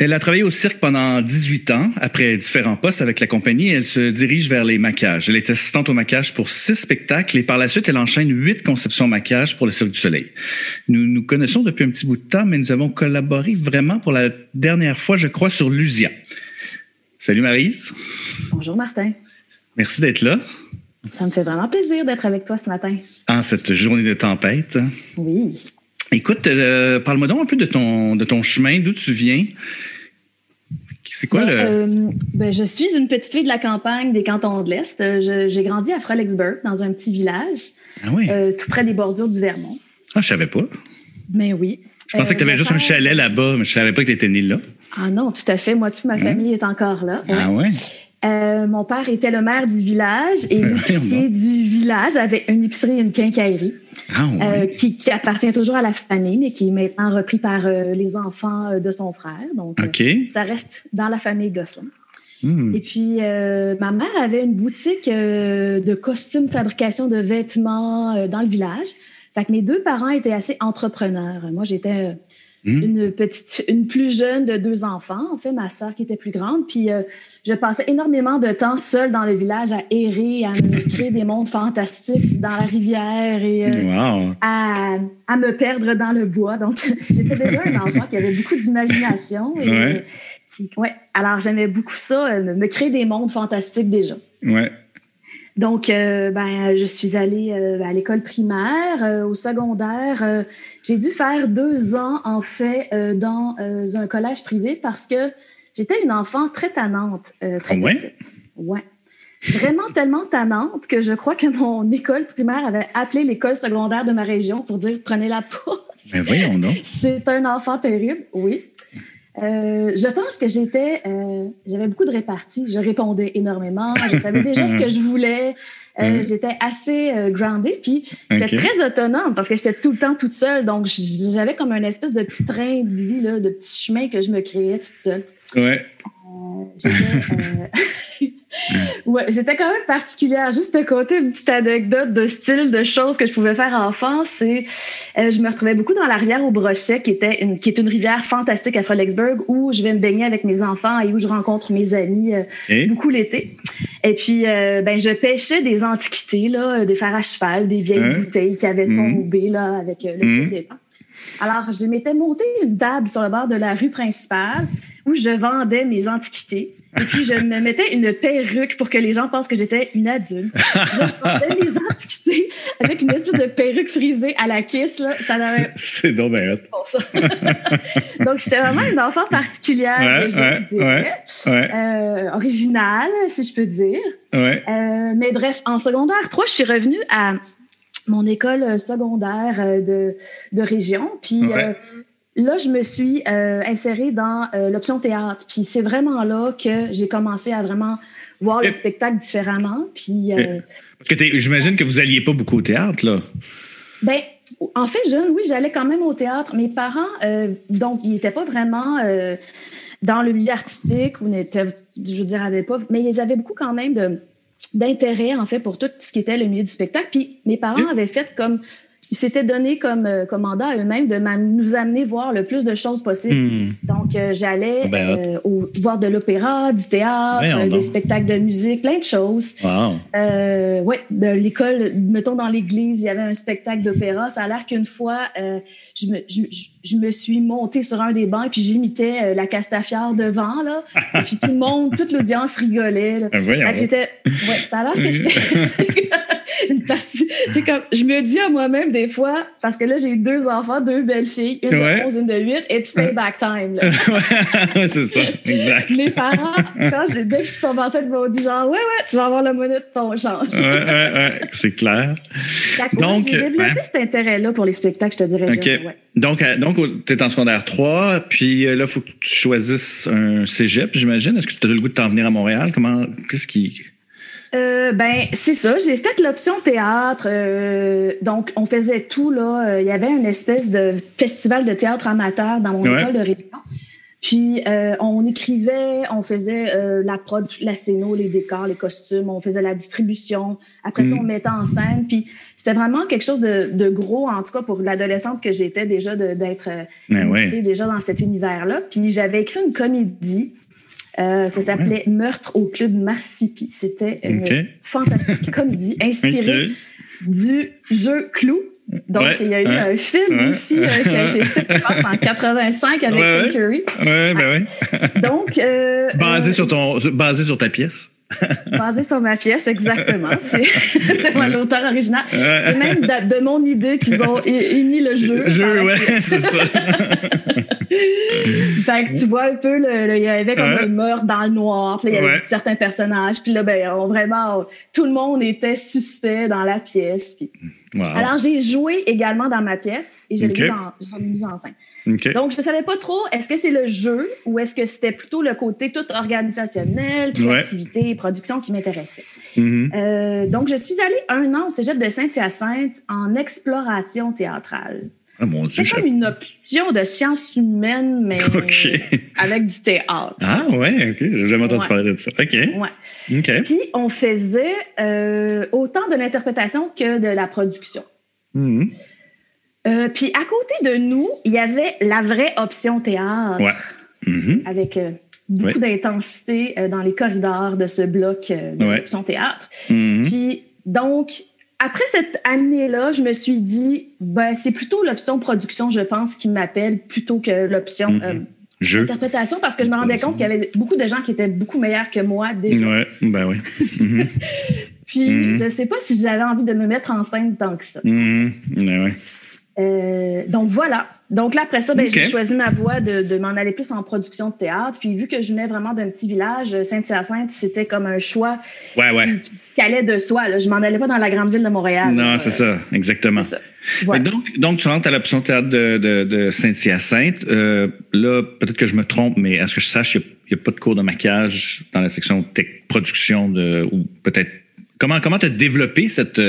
Elle a travaillé au cirque pendant 18 ans. Après différents postes avec la compagnie, elle se dirige vers les maquillages. Elle est assistante au maquillage pour six spectacles et par la suite, elle enchaîne huit conceptions maquillage pour le Cirque du Soleil. Nous nous connaissons depuis un petit bout de temps, mais nous avons collaboré vraiment pour la dernière fois, je crois, sur Lusia. Salut Marise. Bonjour Martin. Merci d'être là. Ça me fait vraiment plaisir d'être avec toi ce matin. En cette journée de tempête. Oui. Écoute, euh, parle-moi donc un peu de ton, de ton chemin, d'où tu viens. C'est quoi Ben, le. euh, ben, je suis une petite fille de la campagne des cantons de l'Est. Euh, J'ai grandi à Frolexburg, dans un petit village, ah oui. euh, tout près des bordures du Vermont. Ah, je savais pas. Mais oui. Je pensais que tu avais juste un chalet là-bas, mais je savais pas que tu étais né là. Ah non, tout à fait. Moi, toute ma famille est encore là. Hein? Ah ouais? Euh, mon père était le maire du village et Ben, l'épicier du village avait une épicerie et une quincaillerie Ah euh, qui, qui appartient toujours à la famille, mais qui est maintenant repris par euh, les enfants euh, de son frère. Donc, ça reste dans la famille Gosselin. Hmm. Et puis, ma mère avait une boutique de costumes, fabrication de vêtements dans le village. Fait que mes deux parents étaient assez entrepreneurs. Moi, j'étais Hmm. une petite, une plus jeune de deux enfants, en fait, ma sœur qui était plus grande. Puis, je passais énormément de temps seule dans le village à errer, à me créer des mondes fantastiques dans la rivière et euh, Wow. à, à me perdre dans le bois. Donc, j'étais déjà un enfant qui avait beaucoup d'imagination. et, Ouais. euh, qui- ouais. Alors, j'aimais beaucoup ça, euh, me créer des mondes fantastiques déjà. Ouais. Donc, euh, ben, je suis allée euh, à l'école primaire, euh, au secondaire. j'ai dû faire deux ans, en fait, dans un collège privé parce que j'étais une enfant très tannante, euh, très Ah ouais? petite. Ouais. Vraiment tellement tannante que je crois que mon école primaire avait appelé l'école secondaire de ma région pour dire prenez la pause. Ben voyons donc. C'est un enfant terrible, oui. Euh, je pense que j'étais, euh, j'avais beaucoup de réparties. Je répondais énormément. Je savais déjà ce que je voulais. Euh. J'étais assez grounded, puis j'étais très autonome parce que j'étais tout le temps toute seule. Donc, j'avais comme un espèce de petit train de vie, là, de petit chemin que je me créais toute seule. Ouais. J'étais, euh, ouais, j'étais quand même particulière. Juste de côté, une petite anecdote de style de choses que je pouvais faire enfant, c'est euh, je me retrouvais beaucoup dans la rivière au Brochet, qui était une, qui est une rivière fantastique à Frolexburg, où je vais me baigner avec mes enfants et où je rencontre mes amis euh, Et? beaucoup l'été. Et puis, euh, ben, je pêchais des antiquités, là, des fers à cheval, des vieilles Hein? bouteilles qui avaient Mhm. tombé là, avec euh, le fil des temps. Alors, je m'étais monté une table sur le bord de la rue principale où je vendais mes antiquités. Et puis, je me mettais une perruque pour que les gens pensent que j'étais une adulte. Je vendais mes antiquités avec une espèce de perruque frisée à la kiss. Là. Ça n'avait C'est ça. Donc, j'étais vraiment une enfant particulière, Ouais, ouais, je dirais. Ouais. Euh, originale, si je peux dire. Euh, mais bref, en secondaire 3, je suis revenue à mon école secondaire euh, de, de région. Puis euh, là, je me suis euh, insérée dans euh, l'option théâtre. Puis c'est vraiment là que j'ai commencé à vraiment voir le spectacle différemment. Puis, euh, Parce que j'imagine que vous alliez pas beaucoup au théâtre, là. ben, en fait, jeune, oui, j'allais quand même au théâtre. Mes parents, donc, ils n'étaient pas vraiment dans le milieu artistique ou n'étaient, je veux dire, avaient pas, mais ils avaient beaucoup quand même de, d'intérêt, en fait, pour tout ce qui était le milieu du spectacle. Puis mes parents avaient fait comme, ils s'étaient donné comme, euh, comme mandat à eux-mêmes de nous amener voir le plus de choses possibles. Hmm. Donc, euh, j'allais Ben, euh, au- voir de l'opéra, du théâtre, euh, des spectacles de musique, plein de choses. Wow. Euh, ouais, de l'école, mettons dans l'église, il y avait un spectacle d'opéra. Ça a l'air qu'une fois, euh, je, me, je, je- je me suis montée sur un des bancs et puis j'imitais euh, la Castafiore devant, là. et puis tout le monde, toute l'audience rigolait. Là. Ben j'étais, ouais, ça a l'air que j'étais, une partie. C'est comme, je me dis à moi-même des fois, parce que là, j'ai deux enfants, deux belles filles, une de 11, une de 8, it's payback time. ouais, c'est ça, exact. Mes parents, quand je, dès que je suis tombée enceinte, ils m'ont dit genre, ouais, ouais, tu vas avoir la monnaie de ton change. ouais, ouais, ouais, c'est clair. Donc, j'ai développé cet intérêt-là pour les spectacles, je te dirais. Donc, euh, donc tu es en secondaire 3, puis euh, là, il faut que tu choisisses un cégep, j'imagine. Est-ce que tu as le goût de t'en venir à Montréal? Comment, qu'est-ce qui. Euh, ben, c'est ça. J'ai fait l'option théâtre. Euh, donc, on faisait tout, là. Il y avait une espèce de festival de théâtre amateur dans mon école de réunion. Puis, on écrivait, on faisait la prod, la scéno, les décors, les costumes, on faisait la distribution. Après ça, mm. on mettait en scène. Puis, c'était vraiment quelque chose de, gros, en tout cas, pour l'adolescente que j'étais déjà, d'être ben déjà dans cet univers-là. Puis, j'avais écrit une comédie euh, ça s'appelait Meurtre au club Marsipi. C'était une fantastique comédie inspirée du jeu Clou. Donc, il y a eu un film aussi euh, qui a été fait, je pense, en 85 avec Tim Curry. Oui, ben oui. Donc. Euh, basé, sur ton, basé sur ta pièce. Basé sur ma pièce, exactement. C'est moi l'auteur original. C'est même de, mon idée qu'ils ont émis le jeu. Le jeu, ouais, c'est ça. fait que tu vois un peu, le, il y avait comme un meurtre dans le noir, puis il y avait certains personnages, puis là, ben, vraiment, tout le monde était suspect dans la pièce. Alors, j'ai joué également dans ma pièce et j'ai okay. dans, mise en scène. Donc, je ne savais pas trop, est-ce que c'est le jeu ou est-ce que c'était plutôt le côté tout organisationnel, créativité, production qui m'intéressait. Mm-hmm. Euh, donc, je suis allée un an au cégep de Saint-Hyacinthe en exploration théâtrale. Ah, c'est comme une option de sciences humaines, mais avec du théâtre. Ah ouais, ok. J'ai jamais entendu parler de ça. OK. Ouais. Puis on faisait euh, autant de l'interprétation que de la production. Mm-hmm. Euh, puis à côté de nous, il y avait la vraie option théâtre. Mm-hmm. Avec euh, beaucoup d'intensité dans les corridors de ce bloc de l'option théâtre. Mm-hmm. Puis donc, après cette année-là, je me suis dit, ben, c'est plutôt l'option production, je pense, qui m'appelle plutôt que l'option mm-hmm. interprétation parce que je me rendais compte qu'il y avait beaucoup de gens qui étaient beaucoup meilleurs que moi déjà. Ouais, ben oui. Puis, je ne sais pas si j'avais envie de me mettre en scène tant que ça. Ben ouais. Euh, donc voilà. Donc là, après ça, ben, j'ai choisi ma voie de, m'en aller plus en production de théâtre. Puis vu que je venais vraiment d'un petit village, Saint-Hyacinthe, c'était comme un choix ouais, ouais. qui, allait de soi. Là. Je m'en allais pas dans la grande ville de Montréal. Non, c'est ça, exactement. Donc, donc, tu rentres à l'option théâtre de, de, Saint-Hyacinthe. Euh, là, peut-être que je me trompe, mais à ce que je sache, il n'y a, pas de cours de maquillage dans la section production de, ou peut-être. Comment tu as développé cette.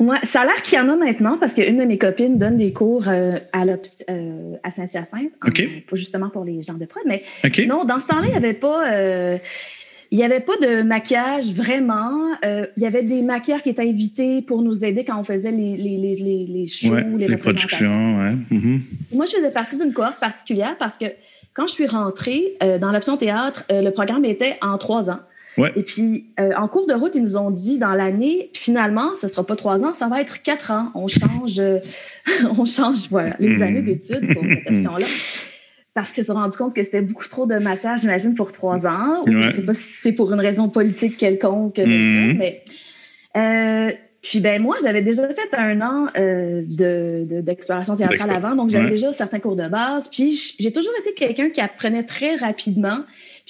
Euh, Ouais, ça a l'air qu'il y en a maintenant parce qu'une de mes copines donne des cours euh, à, euh, à Saint-Hyacinthe, justement pour les gens de prod. Mais non, dans ce temps-là, il n'y avait pas. Euh, il n'y avait pas de maquillage vraiment. il y avait des maquilleurs qui étaient invités pour nous aider quand on faisait les, les, les, les shows, les, les productions. Ouais. Mm-hmm. Moi, je faisais partie d'une cohorte particulière parce que quand je suis rentrée dans l'option théâtre, le programme était en trois ans. Et puis, euh, en cours de route, ils nous ont dit dans l'année, finalement, ce ne sera pas trois ans, ça va être quatre ans. On change, euh, on change voilà, les hmm. années d'études pour cette option-là. Parce qu'ils se sont rendus compte que c'était beaucoup trop de matière, j'imagine, pour trois ans. Ou je ne sais pas si c'est pour une raison politique quelconque, hmm. mais. Euh, puis ben moi, j'avais déjà fait un an d'exploration théâtrale avant, donc j'avais déjà certains cours de base. Puis j'ai toujours été quelqu'un qui apprenait très rapidement.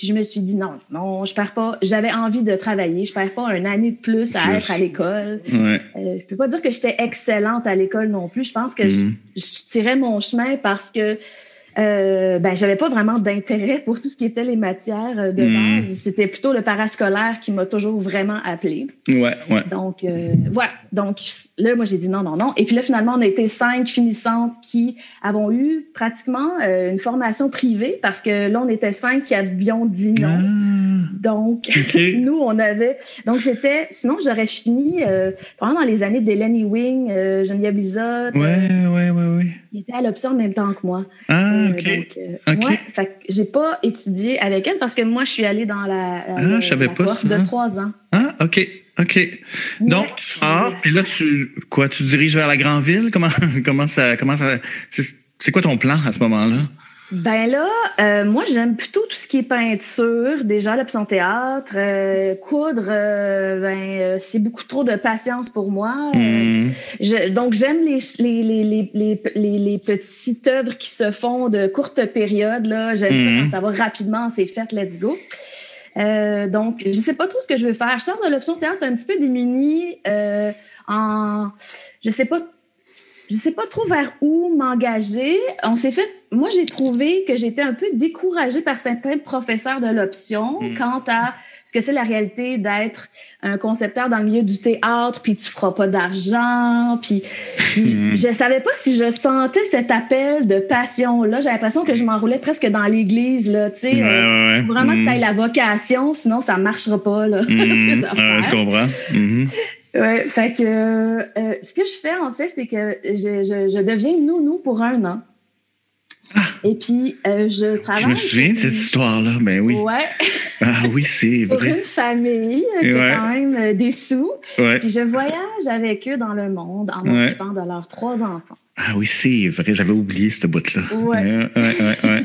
Puis je me suis dit non, non, je perds pas. J'avais envie de travailler. Je perds pas une année de plus à être à l'école. Ouais. Euh, je peux pas dire que j'étais excellente à l'école non plus. Je pense que je, mm-hmm. je, tirais mon chemin parce que euh, ben j'avais pas vraiment d'intérêt pour tout ce qui était les matières euh, de mm. base. C'était plutôt le parascolaire qui m'a toujours vraiment appelé. Ouais, ouais. Donc euh, voilà. Donc là, moi j'ai dit non, non, non. Et puis là finalement, on a été cinq finissantes qui avons eu pratiquement euh, une formation privée parce que là on était cinq qui avions dit non. Ah. Donc nous on avait. Donc j'étais. Sinon j'aurais fini pendant dans les années d'Hélène Wing, Geneviève Bizot. Ouais, ouais, ouais, ouais. Il était à l'option en même temps que moi. Ah. Ah, OK. Donc, euh, j'ai pas étudié avec elle parce que moi, je suis allée dans la, ah, je savais pas de trois ans. Ah, OK. OK. Donc, tu sors, puis là, tu, quoi, tu diriges vers la grande ville? Comment, comment ça, comment ça, c'est quoi ton plan à ce moment-là? Ben là, euh, moi, j'aime plutôt tout ce qui est peinture, déjà l'option théâtre. Euh, coudre, euh, ben, c'est beaucoup trop de patience pour moi. Hmm. donc, j'aime les, les, les, les, les, petites œuvres qui se font de courtes périodes. Là. J'aime ça Hmm. quand ça va rapidement, c'est fait, let's go. Donc, je sais pas trop ce que je veux faire. Je sors de l'option théâtre un petit peu démunie en... Je sais pas je sais pas trop vers où m'engager. On s'est fait, moi j'ai trouvé que j'étais un peu découragée par certains professeurs de l'option Mm. quant à ce que c'est la réalité d'être un concepteur dans le milieu du théâtre, puis tu feras pas d'argent, puis, puis Mm. je savais pas si je sentais cet appel de passion là. J'ai l'impression que je m'enroulais presque dans l'église là, tu sais. Ouais, euh, ouais. Vraiment que tu la vocation, sinon ça marchera pas là. Affaires. je comprends. Mhm. Ouais, fait que euh, ce que je fais en fait, c'est que je, je, je deviens nounou pour un an. Et puis euh, je travaille. Je me souviens de cette histoire-là. Ben oui. Ouais, Ah oui, c'est pour vrai. une famille euh, qui Ouais. a quand même euh, des sous. Ouais. Puis je voyage avec eux dans le monde en m'occupant de leurs trois enfants. Ah oui, c'est vrai. J'avais oublié cette bout-là. Ouais.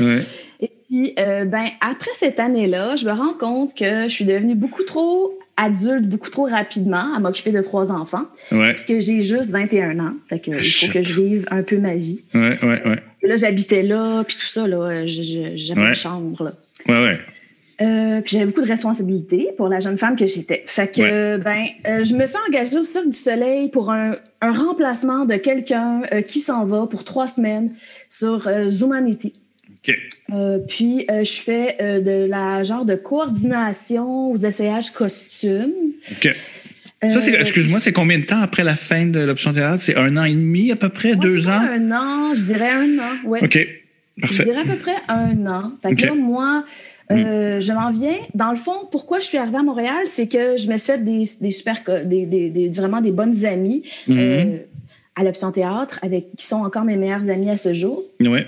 Ouais. Et puis, euh, ben, après cette année-là, je me rends compte que je suis devenue beaucoup trop adulte, beaucoup trop rapidement à m'occuper de trois enfants. Ouais, Puis que j'ai juste 21 ans. Fait que, il faut que je vive un peu ma vie. ouais, ouais, ouais. Là, j'habitais là, puis tout ça, là, j'avais Ouais. une chambre, là. Ouais, ouais. Euh, puis j'avais beaucoup de responsabilités pour la jeune femme que j'étais. Fait que, Ouais. ben, euh, je me fais engager au Cirque du Soleil pour un, un remplacement de quelqu'un euh, qui s'en va pour trois semaines sur Zoomanity. Euh, puis, euh, je fais euh, de la genre de coordination aux essayages costumes. OK. Ça, c'est, excuse-moi, c'est combien de temps après la fin de l'option théâtre? C'est un an et demi à peu près? ouais, deux ans? Un an, je dirais un an, ouais. OK. Je Parfait. dirais à peu près un an. Fait que là, moi, euh, je m'en viens. Dans le fond, pourquoi je suis arrivée à Montréal, c'est que je me suis fait des, des super, des, des, vraiment des bonnes amies Mhm. euh, à l'option théâtre, avec qui sont encore mes meilleures amies à ce jour. Ouais.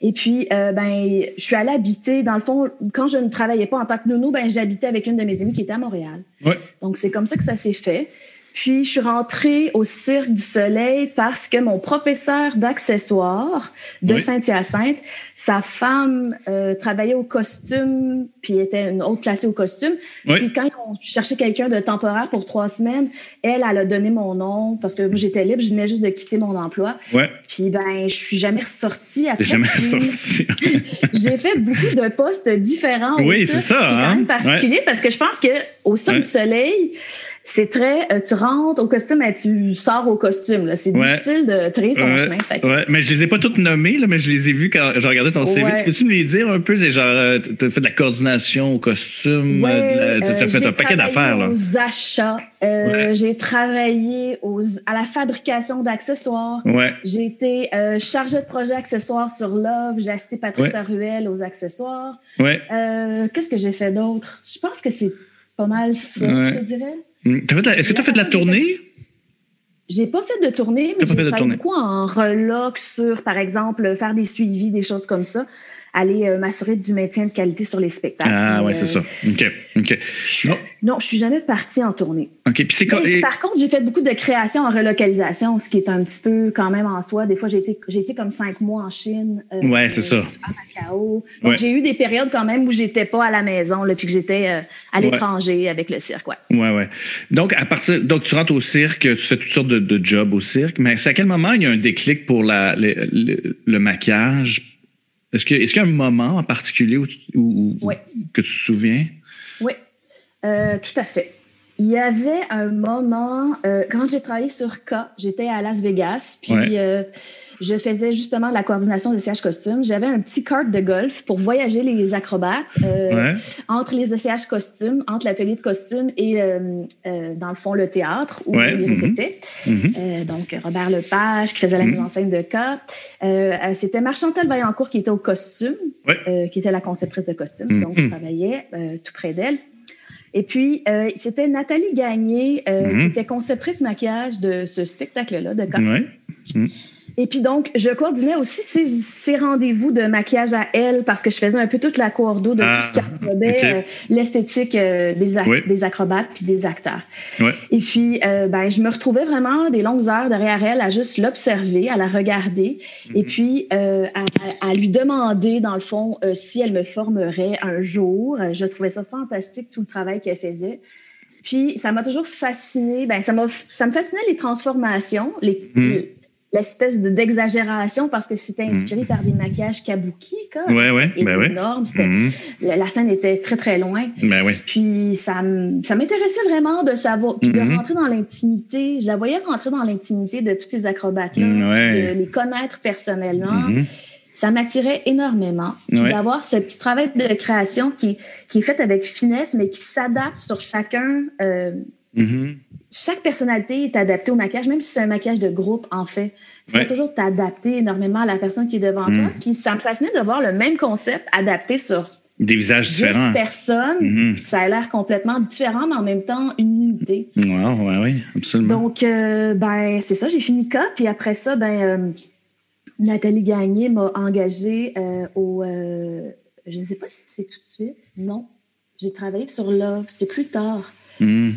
Et puis, euh, ben, je suis allée habiter. Dans le fond, quand je ne travaillais pas en tant que nounou, ben, j'habitais avec une de mes amies qui était à Montréal. Ouais. Donc, c'est comme ça que ça s'est fait. Puis, je suis rentrée au Cirque du Soleil parce que mon professeur d'accessoires de Oui. Saint-Hyacinthe, sa femme euh, travaillait au costume, puis était une autre placée au costume. Oui. Puis, quand ont cherché quelqu'un de temporaire pour trois semaines, elle, elle a donné mon nom parce que moi, j'étais libre, je venais juste de quitter mon emploi. Ouais. Puis, ben, je suis jamais ressortie après. J'ai jamais Puis, sorti. j'ai fait beaucoup de postes différents. Oui, c'est ça, Ce qui est quand hein? même particulier parce que je pense que au Cirque Ouais. du Soleil, c'est très. euh, tu rentres au costume et tu sors au costume. C'est Ouais. difficile de traiter ton Ouais, chemin. Fait ouais, mais je les ai pas toutes nommées, là, mais je les ai vues quand je regardais ton CV. Tu peux-tu me les dire un peu? C'est genre, euh, t'as fait de la coordination au costume, euh, la- t'as euh, fait un paquet d'affaires, là. Aux achats. Euh. J'ai travaillé aux, à la fabrication d'accessoires. Ouais. J'ai été euh, chargée de projet accessoires sur Love. J'ai assisté Patricia Ruel aux accessoires. Ouais. Euh, Qu'est-ce que j'ai fait d'autre? Je pense que c'est pas mal ça, Ouais. je te dirais. Fait Est-ce que tu as fait de la tournée? J'ai pas fait de tournée, mais fait j'ai tournée. beaucoup en reloc sur, par exemple, faire des suivis, des choses comme ça, aller euh, m'assurer du maintien de qualité sur les spectacles. Ah, ouais, c'est euh, ça. OK. OK. je- Non. Non, je suis jamais partie en tournée. OK. Puis c'est quoi? Mais et- par contre, j'ai fait beaucoup de créations en relocalisation, ce qui est un petit peu quand même en soi. Des fois, j'ai été, j'ai été comme cinq mois en Chine. euh, Ouais, c'est ça. À Macao. Donc, Ouais. j'ai eu des périodes quand même où j'étais pas à la maison, là, puis que j'étais euh, à Ouais. l'étranger avec le cirque. Ouais. Ouais, ouais. Donc, à partir, donc, tu rentres au cirque, tu fais toutes sortes de, de jobs au cirque, mais c'est à quel moment il y a un déclic pour la, le, le- le maquillage? Est-ce qu'il y a un moment en particulier où, tu- où- où- Ouais. que tu te souviens? Euh, tout à fait. Il y avait un moment, euh, quand j'ai travaillé sur K, j'étais à Las Vegas, puis Ouais. euh, je faisais justement de la coordination des sièges costumes. J'avais un petit cart de golf pour voyager les acrobates euh, Ouais. entre les essayages costumes, entre l'atelier de costumes et, dans le fond, le théâtre où Ouais, ils répétaient. Mhm. Euh, donc, Robert Lepage qui faisait la Mhm. mise en scène de K. C'était Marchantal Vaillancourt qui était au costume, qui était la conceptrice de costume. Mhm. Donc, je travaillais tout près d'elle. Et puis, euh, c'était Nathalie Gagné, euh, Mhm. qui était conceptrice maquillage de ce spectacle-là, de. Ouais. Et puis donc, je coordonnais aussi ces, rendez-vous de maquillage à elle parce que je faisais un peu toute la coordo de tout ce qui ah, englobait euh, l'esthétique des, des, acrobates puis des acteurs. Et puis, ben, je me retrouvais vraiment des longues heures derrière elle à juste l'observer, à la regarder et mhm. puis à, lui demander, dans le fond, si elle me formerait un jour. Je trouvais ça fantastique, tout le travail qu'elle faisait. Puis, ça m'a toujours fasciné. Ben, ça, ça me fascinait les transformations, les, hmm. L'espèce d'exagération parce que c'était inspiré hmm. par des maquillages kabuki. Quoi. Ouais, ouais, ben énorme. Hmm. La scène était très, très loin. Ben ouais. Puis, ça, ça m'intéressait vraiment de savoir, puis de rentrer dans l'intimité. Je la voyais rentrer dans l'intimité de tous ces acrobates-là, de les connaître personnellement ça m'attirait énormément. d'avoir ce petit travail de création qui, qui est fait avec finesse, mais qui s'adapte sur chacun. Euh, mm-hmm. Chaque personnalité est adaptée au maquillage, même si c'est un maquillage de groupe, en fait. Tu vas toujours t'adapter énormément à la personne qui est devant toi. Mm. Puis ça me fascinait de voir le même concept adapté sur des visages différents. personnes. Mm-hmm. Ça a l'air complètement différent, mais en même temps, une unité. Oui, ouais, oui, absolument. Donc, euh, ben, c'est ça, j'ai fini cas. Puis après ça, ben, euh, Nathalie Gagné m'a engagée euh, au. Je ne sais pas si c'est tout de suite. Non. J'ai travaillé sur Love. C'est plus tard. Hmm.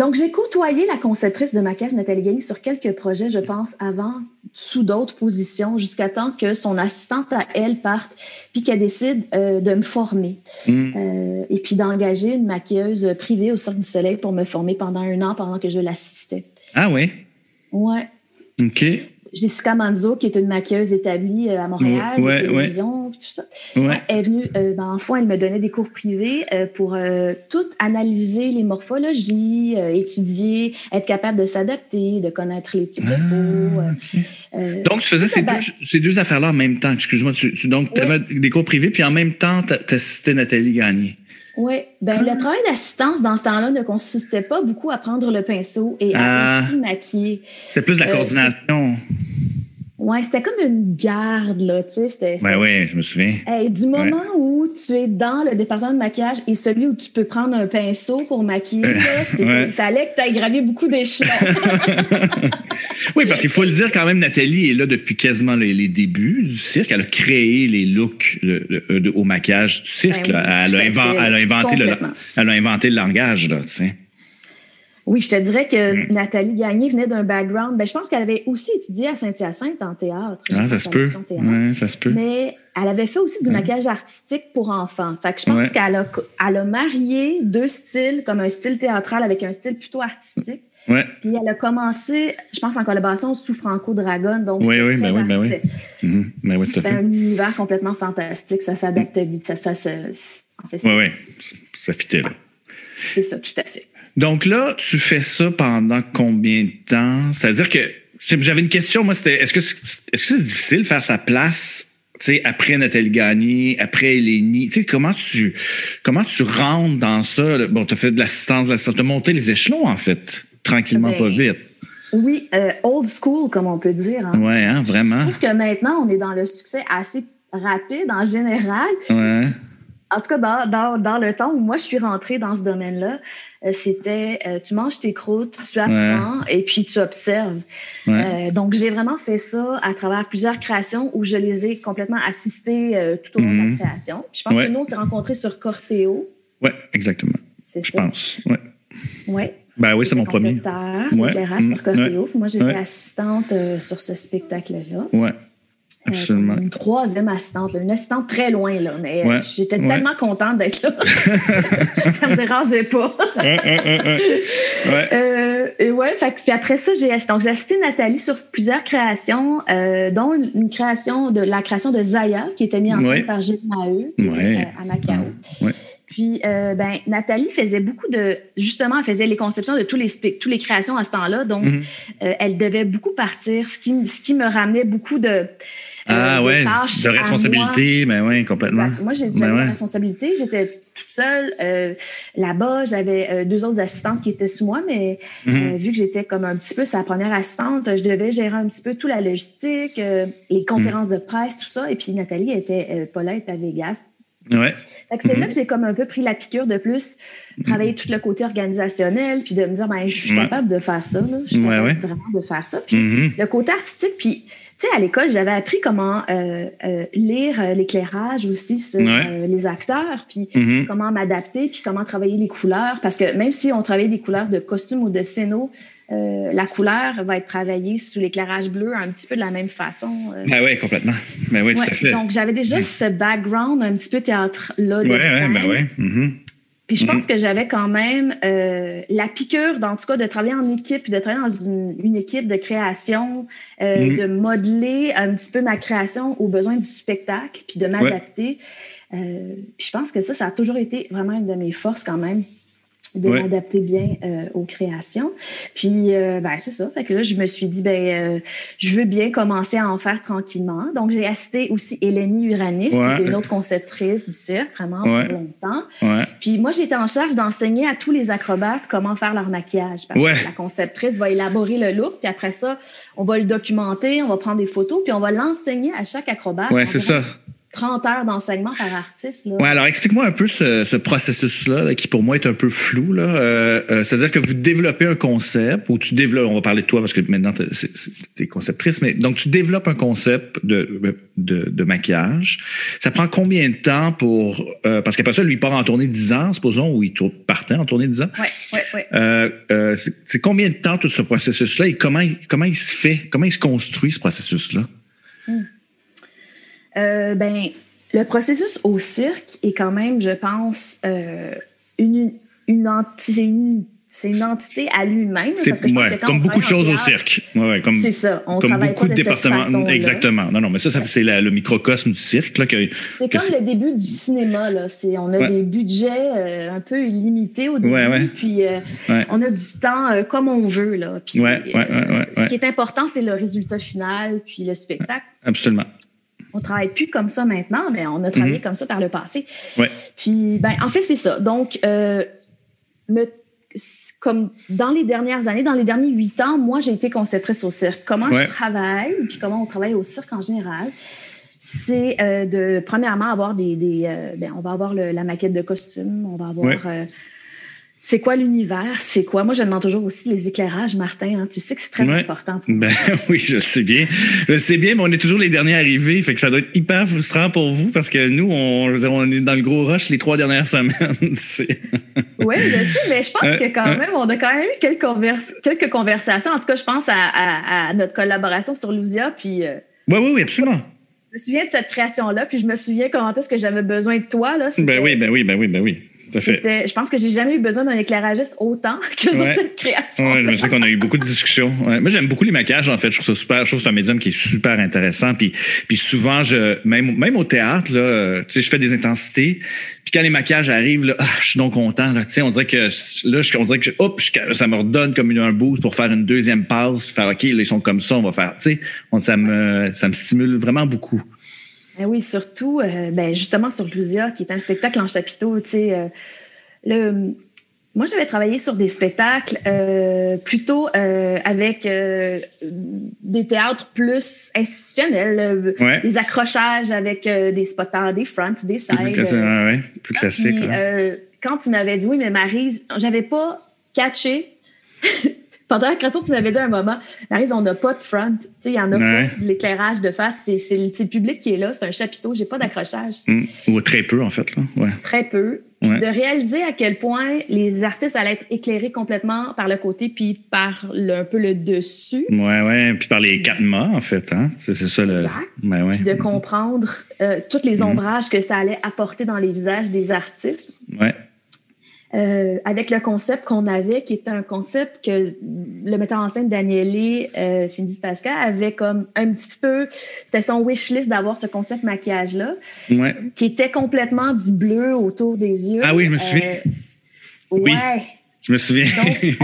Donc, j'ai côtoyé la conceptrice de maquillage, Nathalie Gagné, sur quelques projets, je pense, avant, sous d'autres positions, jusqu'à temps que son assistante à elle parte, puis qu'elle décide euh, de me former. Hmm. et puis d'engager une maquilleuse privée au Cirque du Soleil pour me former pendant un an, pendant que je l'assistais. Ah oui? Ouais. OK. Jessica Manzo, qui est une maquilleuse établie euh, à Montréal, ouais, télévision, tout ça. Elle est venue, euh, ben, enfant, elle me donnait des cours privés euh, pour tout analyser les morphologies, étudier, être capable de s'adapter, de connaître les types de peau. Ah, donc, tu faisais ces, deux, ces deux affaires-là en même temps. Excuse-moi. Tu, donc, tu avais des cours privés, puis en même temps, tu assistais Nathalie Gagné. Oui, ben, le travail d'assistance dans ce temps-là ne consistait pas beaucoup à prendre le pinceau et à ah. aussi maquiller. C'est plus la coordination. Ouais, c'était comme une garde, là, tu sais. Ben oui, je me souviens. du moment où tu es dans le département de maquillage et celui où tu peux prendre un pinceau pour maquiller, il fallait que tu aies gravé beaucoup d'échelons. oui, parce qu'il faut le dire quand même, Nathalie est là depuis quasiment les, débuts du cirque. Elle a créé les looks au maquillage du cirque. Ben elle, a inventé le, elle a inventé le langage, là, tu sais. Oui, je te dirais que mm. Nathalie Gagné venait d'un background. Ben, je pense qu'elle avait aussi étudié à Saint-Hyacinthe en théâtre. Ah, ça se peut. ça se peut. Mais elle avait fait aussi du maquillage artistique pour enfants. Fait que je pense qu'elle a, elle a marié deux styles, comme un style théâtral avec un style plutôt artistique. Ouais. Puis elle a commencé, je pense, en collaboration sous Franco Dragon. Donc, oui, oui, ben oui, ben oui. Mm-hmm. Ben oui C'était un univers complètement fantastique. Ça s'adaptait vite. Ça, ça, ça, en fait, oui, oui. Ça fitait là. C'est ça, tout à fait. Donc là, tu fais ça pendant combien de temps? C'est-à-dire que j'avais une question, moi, c'était est-ce que c'est difficile de faire sa place après Nathalie Gagné, après Eleni, tu sais, comment tu, comment tu rentres dans ça? Bon, tu as fait de l'assistance, de l'assistance, tu as monté les échelons, en fait, tranquillement, pas ben, vite. Oui, euh, old school, comme on peut dire. Hein. Oui, hein, vraiment. Je trouve que maintenant, on est dans le succès assez rapide en général. Ouais. En tout cas, dans, dans, dans, le temps où moi, je suis rentrée dans ce domaine-là, c'était euh, tu manges tes croûtes, tu apprends et puis tu observes. Euh, donc, j'ai vraiment fait ça à travers plusieurs créations où je les ai complètement assistées tout au long de la mhm. création. je pense que nous, on s'est rencontrés sur Cortéo. Oui, exactement. C'est Je pense, oui. Oui. Ben oui, c'est mon premier. Ouais. Éclairage sur Cortéo. Moi, j'étais assistante sur ce spectacle-là. Ouais. Absolument. une troisième assistante, une assistante très loin, là, mais euh, j'étais tellement contente d'être là. ça me dérangeait pas. euh, et ouais, fait, puis après ça, j'ai donc j'ai assisté Nathalie sur plusieurs créations, euh, dont une création de la création de Zaya, qui était mise en scène par Gilles Maheu euh, à Macao. Puis, ben, Nathalie faisait beaucoup de. Justement, elle faisait les conceptions de tous les, tous les créations à ce temps-là. Donc, mm-hmm. elle devait beaucoup partir, ce qui, ce qui me ramenait beaucoup de. Ah euh, ouais, de responsabilité, mais ben oui, complètement. Moi, j'ai ben ouais. responsabilité. J'étais toute seule euh, là-bas. J'avais euh, deux autres assistantes qui étaient sous moi, mais mhm. vu que j'étais comme un petit peu sa première assistante, je devais gérer un petit peu toute la logistique, les conférences mhm. de presse, tout ça. Et puis Nathalie était pas là, elle était à Vegas. Ouais. c'est là mhm. que j'ai comme un peu pris la piqûre de plus, travailler tout le côté organisationnel, puis de me dire, ben, je suis capable de faire ça. Là. Je suis capable vraiment de faire ça. Puis le côté artistique, puis tu sais, à l'école, j'avais appris comment euh, euh, lire euh, l'éclairage aussi sur les acteurs, puis mm-hmm. comment m'adapter, puis comment travailler les couleurs. Parce que même si on travaille des couleurs de costume ou de scéno, la couleur va être travaillée sous l'éclairage bleu un petit peu de la même façon. Ben oui, complètement. Ben oui, tout à fait. Donc, j'avais déjà mm. ce background un petit peu théâtre-là. Oui, oui, ben oui. Mm-hmm. Puis je pense mm-hmm. que j'avais quand même euh, la piqûre, en tout cas, de travailler en équipe, de travailler dans une, équipe de création, euh, mm-hmm. de modeler un petit peu ma création aux besoins du spectacle, puis de m'adapter. Euh, puis je pense que ça, ça a toujours été vraiment une de mes forces quand même de m'adapter bien euh, aux créations. Puis, euh, ben, c'est ça. Fait que là, je me suis dit, ben, euh, je veux bien commencer à en faire tranquillement. Donc, j'ai assisté aussi Eleni Uranis, qui est une autre conceptrice du cirque, vraiment pour longtemps. Puis, moi, j'étais en charge d'enseigner à tous les acrobates comment faire leur maquillage. Parce que la conceptrice va élaborer le look, puis après ça, on va le documenter, on va prendre des photos, puis on va l'enseigner à chaque acrobate. Ouais, c'est ça. 30 heures d'enseignement par artiste. Oui, alors explique-moi un peu ce, processus-là qui pour moi est un peu flou. Là. Euh, euh, c'est-à-dire que vous développez un concept ou tu développes, on va parler de toi parce que maintenant tu es conceptrice, mais donc tu développes un concept de, de, maquillage. Ça prend combien de temps pour. Euh, parce qu'après ça, lui, part en tournée 10 ans, supposons, ou il partait en tournée 10 ans. Oui, oui, oui. c'est combien de temps tout ce processus-là et comment, comment il se fait, comment il se construit ce processus-là? Hmm. Euh, ben, le processus au cirque est quand même, je pense, euh, une, une, une c'est une entité à lui-même. comme beaucoup de choses au cirque. c'est ça. On comme beaucoup de, départements. Exactement. Non, non, mais ça, ça c'est le microcosme du cirque. c'est comme le début du cinéma. Là. On a des budgets euh, un peu limités au début. Puis on a du temps comme on veut. Là. Puis, ce qui est important, c'est le résultat final, puis le spectacle. Absolument. On travaille plus comme ça maintenant, mais on a travaillé mhm. comme ça par le passé. Ouais. Puis, ben, en fait, c'est ça. Donc, euh, me, comme dans les dernières années, dans les derniers huit ans, moi, j'ai été conceptrice au cirque. Comment je travaille, puis comment on travaille au cirque en général, c'est euh, de, premièrement, avoir des. des euh, ben, on va avoir la maquette de costume, on va avoir c'est quoi l'univers? C'est quoi? Moi, je demande toujours aussi les éclairages, Martin. Hein. Tu sais que c'est très important. ben, oui, je sais bien. Je sais bien, mais on est toujours les derniers arrivés. Fait que ça doit être hyper frustrant pour vous parce que nous, on, on est dans le gros rush les trois dernières semaines. oui, je sais, mais je pense que quand même, on a quand même eu quelques, quelques conversations. En tout cas, je pense à, notre collaboration sur Lucia. Puis, euh, oui, oui, oui, absolument. Je me souviens de cette création-là, puis je me souviens comment est-ce que j'avais besoin de toi. Là, ben oui, ben oui, ben oui, ben oui. Je pense que j'ai jamais eu besoin d'un éclairagiste autant que dans cette création. Ouais, je sais qu'on a eu beaucoup de discussions. Moi, j'aime beaucoup les maquillages, en fait. Je trouve ça super. Je trouve que c'est un médium qui est super intéressant. Puis, puis souvent, je, même, même au théâtre, là, tu sais, je fais des intensités. Puis quand les maquillages arrivent, là, ah, je suis donc content. Là, tu sais, on dirait que là, on dirait que hop, ça me redonne comme un boost pour faire une deuxième passe. Faire OK, là, ils sont comme ça, on va faire. Tu sais, ça me, ça me stimule vraiment beaucoup. Ben oui, surtout, euh, ben justement sur Lucia, qui est un spectacle en chapiteau, tu sais, euh, le, moi, j'avais travaillé sur des spectacles euh, plutôt avec des théâtres plus institutionnels, des accrochages avec des spotters, des fronts, des sides. Plus, classique. quand tu m'avais dit, oui, mais Marie, j'avais pas catché pendant la création, tu m'avais dit un moment, Marise, on n'a pas de front. Il y en a pas de l'éclairage de face. C'est le, public qui est là. C'est un chapiteau. J'ai pas d'accrochage. Mm. Ou très peu, en fait. Là. Ouais. Très peu. De réaliser à quel point les artistes allaient être éclairés complètement par le côté puis par un peu le dessus. Oui, oui. Puis par les quatre mâts, en fait. Hein? C'est ça le. Exact. ouais. Puis de comprendre euh, tous les mm. ombrages que ça allait apporter dans les visages des artistes. Ouais. Euh, avec le concept qu'on avait, qui était un concept que le metteur en scène Daniele euh, Pascal avait comme un petit peu, c'était son wish list d'avoir ce concept maquillage-là, qui était complètement du bleu autour des yeux. Ah oui, je me souviens. Euh, ouais. Je me souviens.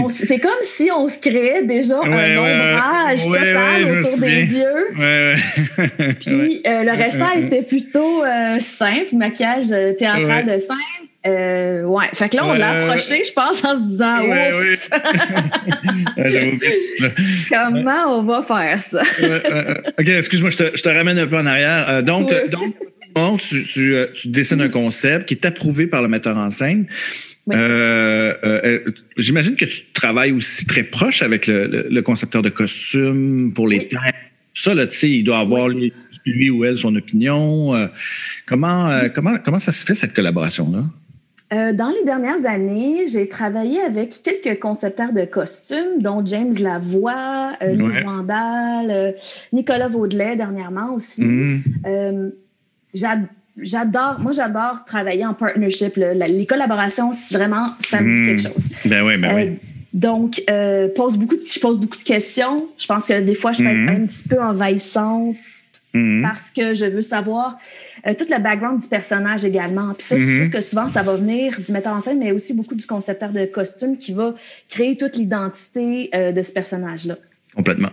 c'est comme si on se créait déjà un ombrage total autour des yeux. Puis euh, le restant était plutôt simple, maquillage théâtral de scène. Euh, ouais. Fait que là, on l'a approché, je pense, en se disant ouais, Ouf! Comment on va faire ça? OK, excuse-moi, je te, je te, ramène un peu en arrière. Euh, donc, donc tu, tu, euh, tu, dessines un concept qui est approuvé par le metteur en scène. Euh, euh, J'imagine que tu travailles aussi très proche avec le, le, concepteur de costumes pour les oui ça, là, tu sais, il doit avoir lui, ou elle son opinion. Euh, comment, euh, comment, comment ça se fait, cette collaboration-là? Euh, dans les dernières années, j'ai travaillé avec quelques concepteurs de costumes, dont James Lavoie, euh, Lise Vandal, Nicolas Vaudelet dernièrement aussi. Mm. j'adore, moi j'adore travailler en partnership. les collaborations, vraiment, ça me dit quelque mm. chose. Ben oui, ben oui. Donc, pose beaucoup je pose beaucoup de questions. Je pense que des fois, je suis mm. un petit peu envahissante Mhm. parce que je veux savoir euh, tout le background du personnage également. Puis ça, je mhm. trouve que souvent, ça va venir du metteur en scène, mais aussi beaucoup du concepteur de costume qui va créer toute l'identité euh, de ce personnage-là. Complètement.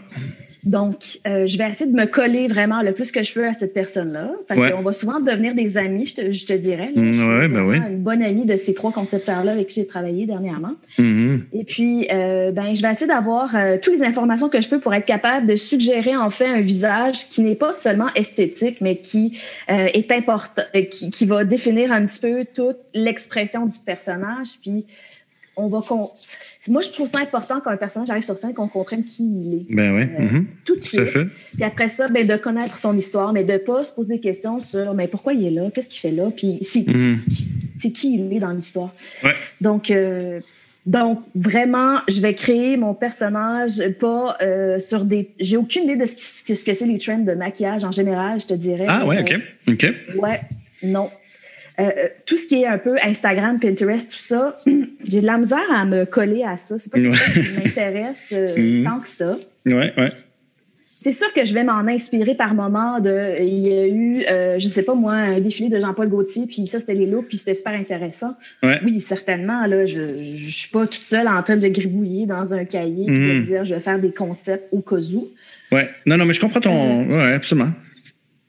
Donc, euh, je vais essayer de me coller vraiment le plus que je peux à cette personne-là. On va souvent devenir des amis, je te, je te dirais. Mm, je ben oui. une bonne amie de ces trois concepteurs-là avec qui j'ai travaillé dernièrement. Mm-hmm. Et puis, euh, ben, je vais essayer d'avoir euh, toutes les informations que je peux pour être capable de suggérer en fait un visage qui n'est pas seulement esthétique, mais qui est important, qui, qui va définir un petit peu toute l'expression du personnage. Puis, on va moi je trouve ça important quand un personnage arrive sur scène qu'on comprenne qui il est. Ben oui. Euh, mm-hmm. Tout de suite. Puis après ça, ben, de connaître son histoire, mais de pas se poser des questions sur mais pourquoi il est là, qu'est-ce qu'il fait là, puis c'est mm-hmm. qui il est dans l'histoire. Ouais. Donc euh, donc, vraiment, je vais créer mon personnage pas euh, sur des. J'ai aucune idée de ce que, ce que c'est les trends de maquillage en général, je te dirais. Ah, ouais, OK. OK. Ouais, non. Euh, euh, tout ce qui est un peu Instagram, Pinterest, tout ça, j'ai de la misère à me coller à ça. C'est pas quelque chose qui m'intéresse euh, mm. tant que ça. Ouais, ouais. C'est sûr que je vais m'en inspirer par moment. De, il y a eu, je ne sais pas moi, un défilé de Jean-Paul Gaultier, puis ça, c'était les looks, puis c'était super intéressant. Ouais. Oui, certainement. Là, je ne suis pas toute seule en train de gribouiller dans un cahier et de mm. dire je vais faire des concepts au cas où. Ouais. Non, non, mais je comprends ton. Oui, absolument.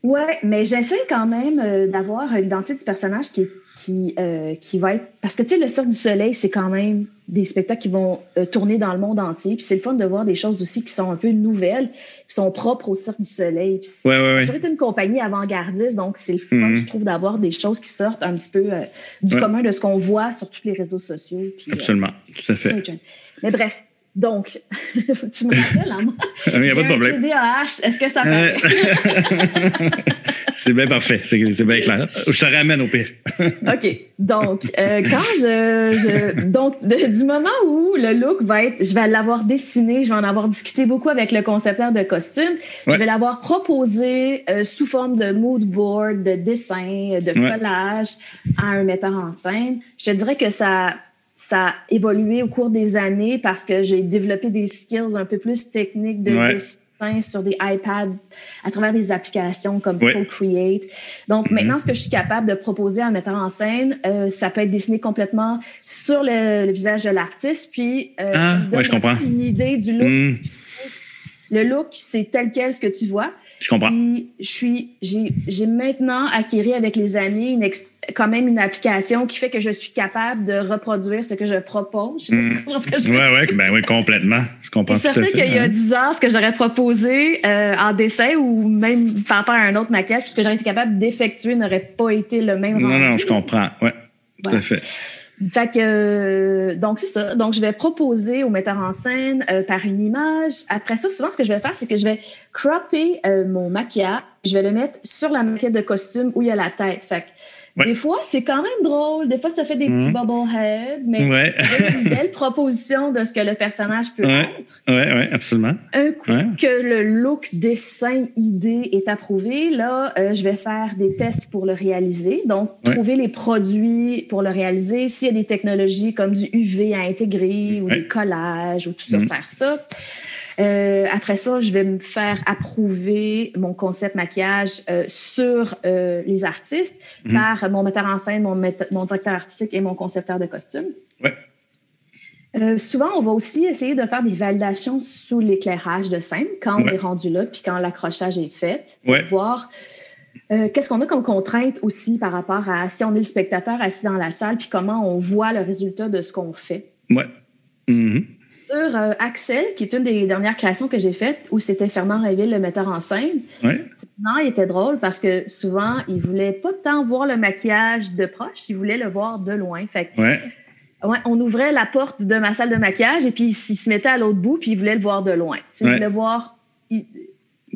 Oui, mais j'essaie quand même euh, d'avoir l'identité du personnage qui, qui, euh, qui va être. Parce que, tu sais, le Cirque du Soleil, c'est quand même des spectacles qui vont euh, tourner dans le monde entier. Puis c'est le fun de voir des choses aussi qui sont un peu nouvelles, qui sont propres au Cirque du Soleil. Puis ouais, ouais, ouais. une compagnie avant-gardiste, donc c'est le fun, mhm. je trouve, d'avoir des choses qui sortent un petit peu du commun de ce qu'on voit sur tous les réseaux sociaux. Puis, Absolument, tout à fait. Mais bref, donc, tu me rappelles, hein, moi? Il n'y a pas de problème. TDAH, est-ce que ça paraît? c'est bien parfait, c'est bien clair. Je te ramène au pire. OK. Donc, euh, quand je. donc, du moment où le look va être. Je vais l'avoir dessiné, je vais en avoir discuté beaucoup avec le concepteur de costume. Je vais l'avoir proposé euh, sous forme de mood board, de dessin, de collage à un metteur en scène. Je te dirais que ça ça a évolué au cours des années parce que j'ai développé des skills un peu plus techniques de dessin sur des iPads à travers des applications comme Procreate. Donc mhm. maintenant, ce que je suis capable de proposer en mettant en scène, euh, ça peut être dessiné complètement sur le, visage de l'artiste, puis euh, ah, je comprends. une idée du look. Mhm. Le look, c'est tel quel ce que tu vois. Je comprends. je suis, j'ai maintenant acquis avec les années une quand même une application qui fait que je suis capable de reproduire ce que je propose. Je sais pas ce que je mm. ouais, ben oui, complètement. Je comprends C'est certain qu'il y a 10 ans, ce que j'aurais proposé euh, en dessin ou même par rapport à un autre maquillage, ce que j'aurais été capable d'effectuer n'aurait pas été le même Non, non, je comprends. Oui, tout à fait. Fait que, euh, donc, c'est ça. Donc, je vais proposer au metteur en scène euh, par une image. Après ça, souvent, ce que je vais faire, c'est que je vais cropper euh, mon maquillage. Je vais le mettre sur la maquette de costume où il y a la tête. Fait que, des fois, c'est quand même drôle. Des fois, ça fait des petits mhm. bubbleheads, mais c'est une belle proposition de ce que le personnage peut être. Oui, oui, absolument. Un coup que le look, dessin, idée est approuvé, là, euh, je vais faire des tests pour le réaliser. Donc, trouver les produits pour le réaliser. S'il y a des technologies comme du UV à intégrer ou des collages ou tout ça, mhm. faire ça. Euh, après ça, je vais me faire approuver mon concept maquillage euh, sur euh, les artistes mhm. par mon metteur en scène, mon, mon, directeur artistique et mon concepteur de costumes. Ouais. souvent, on va aussi essayer de faire des validations sous l'éclairage de scène quand on est rendu là, puis quand l'accrochage est fait, pour voir qu'est-ce qu'on a comme contrainte aussi par rapport à si on est le spectateur assis dans la salle, puis comment on voit le résultat de ce qu'on fait. Ouais. Mm sur euh, Axel, qui est une des dernières créations que j'ai faites, où c'était Fernand Réville, le metteur en scène. Non, il était drôle parce que souvent, il voulait pas tant voir le maquillage de proche, il voulait le voir de loin. Fait ouais. on ouvrait la porte de ma salle de maquillage et puis il se mettait à l'autre bout puis il voulait le voir de loin. Il voulait voir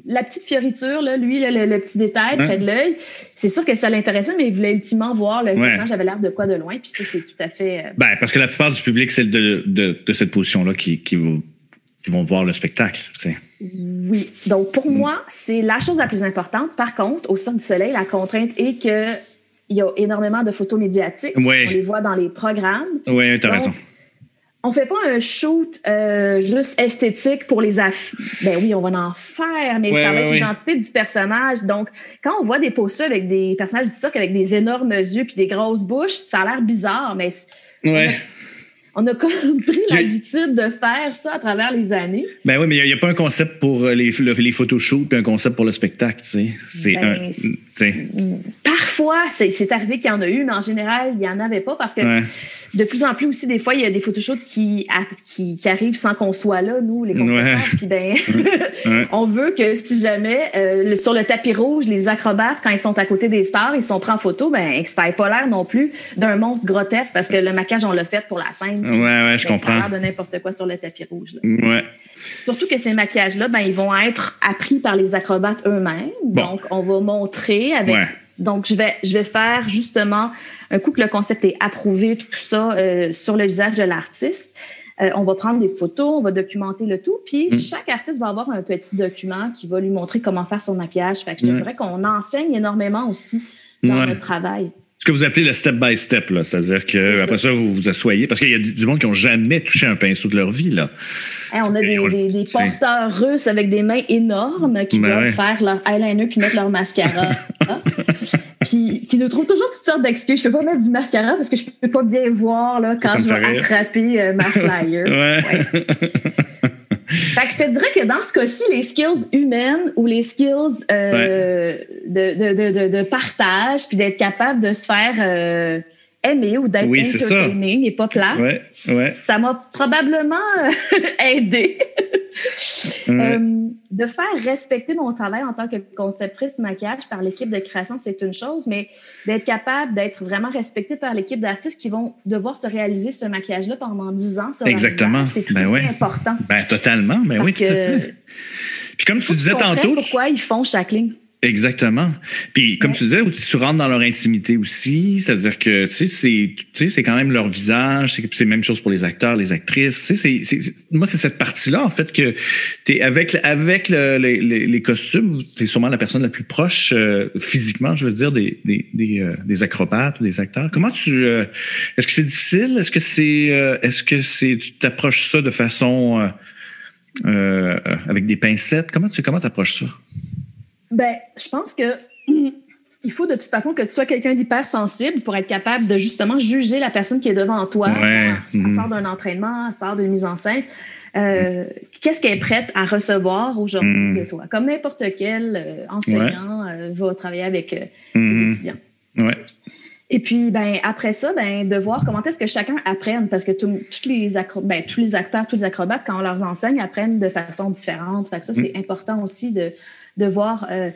la petite fioriture, là, lui, le, petit détail près de l'œil, c'est sûr que ça l'intéressait, mais il voulait ultimement voir le personnage avait l'air de quoi de loin. Puis ça, c'est tout à fait. Euh, ben, parce que la plupart du public, c'est de, de, cette position-là qui, qui, vont voir le spectacle. Oui. Donc, pour moi, c'est la chose la plus importante. Par contre, au Cirque du Soleil, la contrainte est que il y a énormément de photos médiatiques. On les voit dans les programmes. Oui, tu as raison. On fait pas un shoot euh, juste esthétique pour les affaires. Ben oui, on va en faire, mais ça va être l'identité du personnage. Donc, quand on voit des posters avec des personnages du cirque avec des énormes yeux puis des grosses bouches, ça a l'air bizarre, mais on a comme pris l'habitude de faire ça à travers les années. Ben oui, mais il n'y a, pas un concept pour euh, les, les photoshoots puis un concept pour le spectacle, tu sais. C'est ben, Parfois, c'est arrivé qu'il y en a eu, mais en général, il n'y en avait pas parce que de plus en plus aussi, des fois, il y a des photoshoots qui, qui, qui arrivent sans qu'on soit là, nous, les concepteurs. Puis ben, on veut que si jamais, euh, sur le tapis rouge, les acrobates, quand ils sont à côté des stars, ils sont pris en photo, ben, ça n'ait pas l'air non plus d'un monstre grotesque parce que le maquillage, on l'a fait pour la scène. Ouais, ouais, je comprends. Ça de n'importe quoi sur le tapis rouge. Ouais. Surtout que ces maquillages-là, ben, ils vont être appris par les acrobates eux-mêmes. Donc, on va montrer avec. Donc, je vais, je vais faire justement, un coup que le concept est approuvé, tout ça, euh, sur le visage de l'artiste. Euh, on va prendre des photos, on va documenter le tout, puis mm. chaque artiste va avoir un petit document qui va lui montrer comment faire son maquillage. Fait que je dirais qu'on enseigne énormément aussi dans notre travail ce que vous appelez le step by step, là. C'est-à-dire que après ça, vous vous asseyez. Parce qu'il y a du monde qui n'ont jamais touché un pinceau de leur vie, là. on a des, porteurs russes avec des mains énormes qui ben doivent faire leur eyeliner puis mettre leur mascara. qui, qui nous trouvent toujours toutes sortes d'excuses. Je peux pas mettre du mascara parce que je peux pas bien voir là, quand je vais attraper euh, ma flyer. ouais. Fait que je te dirais que dans ce cas-ci, les skills humaines ou les skills euh, de, de, de, de, partage, puis d'être capable de se faire euh, aimer ou d'être oui, entertaining et pas plat, ça m'a probablement aidé. De faire respecter mon travail en tant que conceptrice maquillage par l'équipe de création, c'est une chose, mais d'être capable d'être vraiment respecté par l'équipe d'artistes qui vont devoir se réaliser ce maquillage-là pendant 10 ans. Exactement. C'est ben important. Ben, totalement. Ben oui, tout à fait. Puis comme tu disais tantôt. Pourquoi ils font chaque ligne? Exactement. Puis comme tu disais, tu rentres dans leur intimité aussi, c'est-à-dire que tu sais c'est tu sais quand même leur visage, c'est c'est même chose pour les acteurs, les actrices, tu sais moi c'est cette partie-là en fait que tu avec avec le, les, costumes, tu es sûrement la personne la plus proche euh, physiquement, je veux dire des des euh, acrobates ou des acteurs. Comment tu euh, est-ce que c'est difficile? Est-ce que c'est est-ce que c'est tu t'approches ça de façon avec des pincettes? Comment tu comment t'approches ça? Ben, je pense que il faut de toute façon que tu sois quelqu'un d'hypersensible pour être capable de justement juger la personne qui est devant toi. Ça mm-hmm. sort d'un entraînement, ça sort d'une mise en scène. Euh, qu'est-ce qu'elle est prête à recevoir aujourd'hui mm-hmm. de toi? Comme n'importe quel euh, enseignant euh, va travailler avec ses mm-hmm. étudiants. Ouais. Et puis, ben, après ça, ben, de voir comment est-ce que chacun apprenne, parce que tous les ben, tous les acteurs, tous les acrobates, quand on leur enseigne, apprennent de façon différente. Fait que ça, c'est important aussi de, de voir. Euh,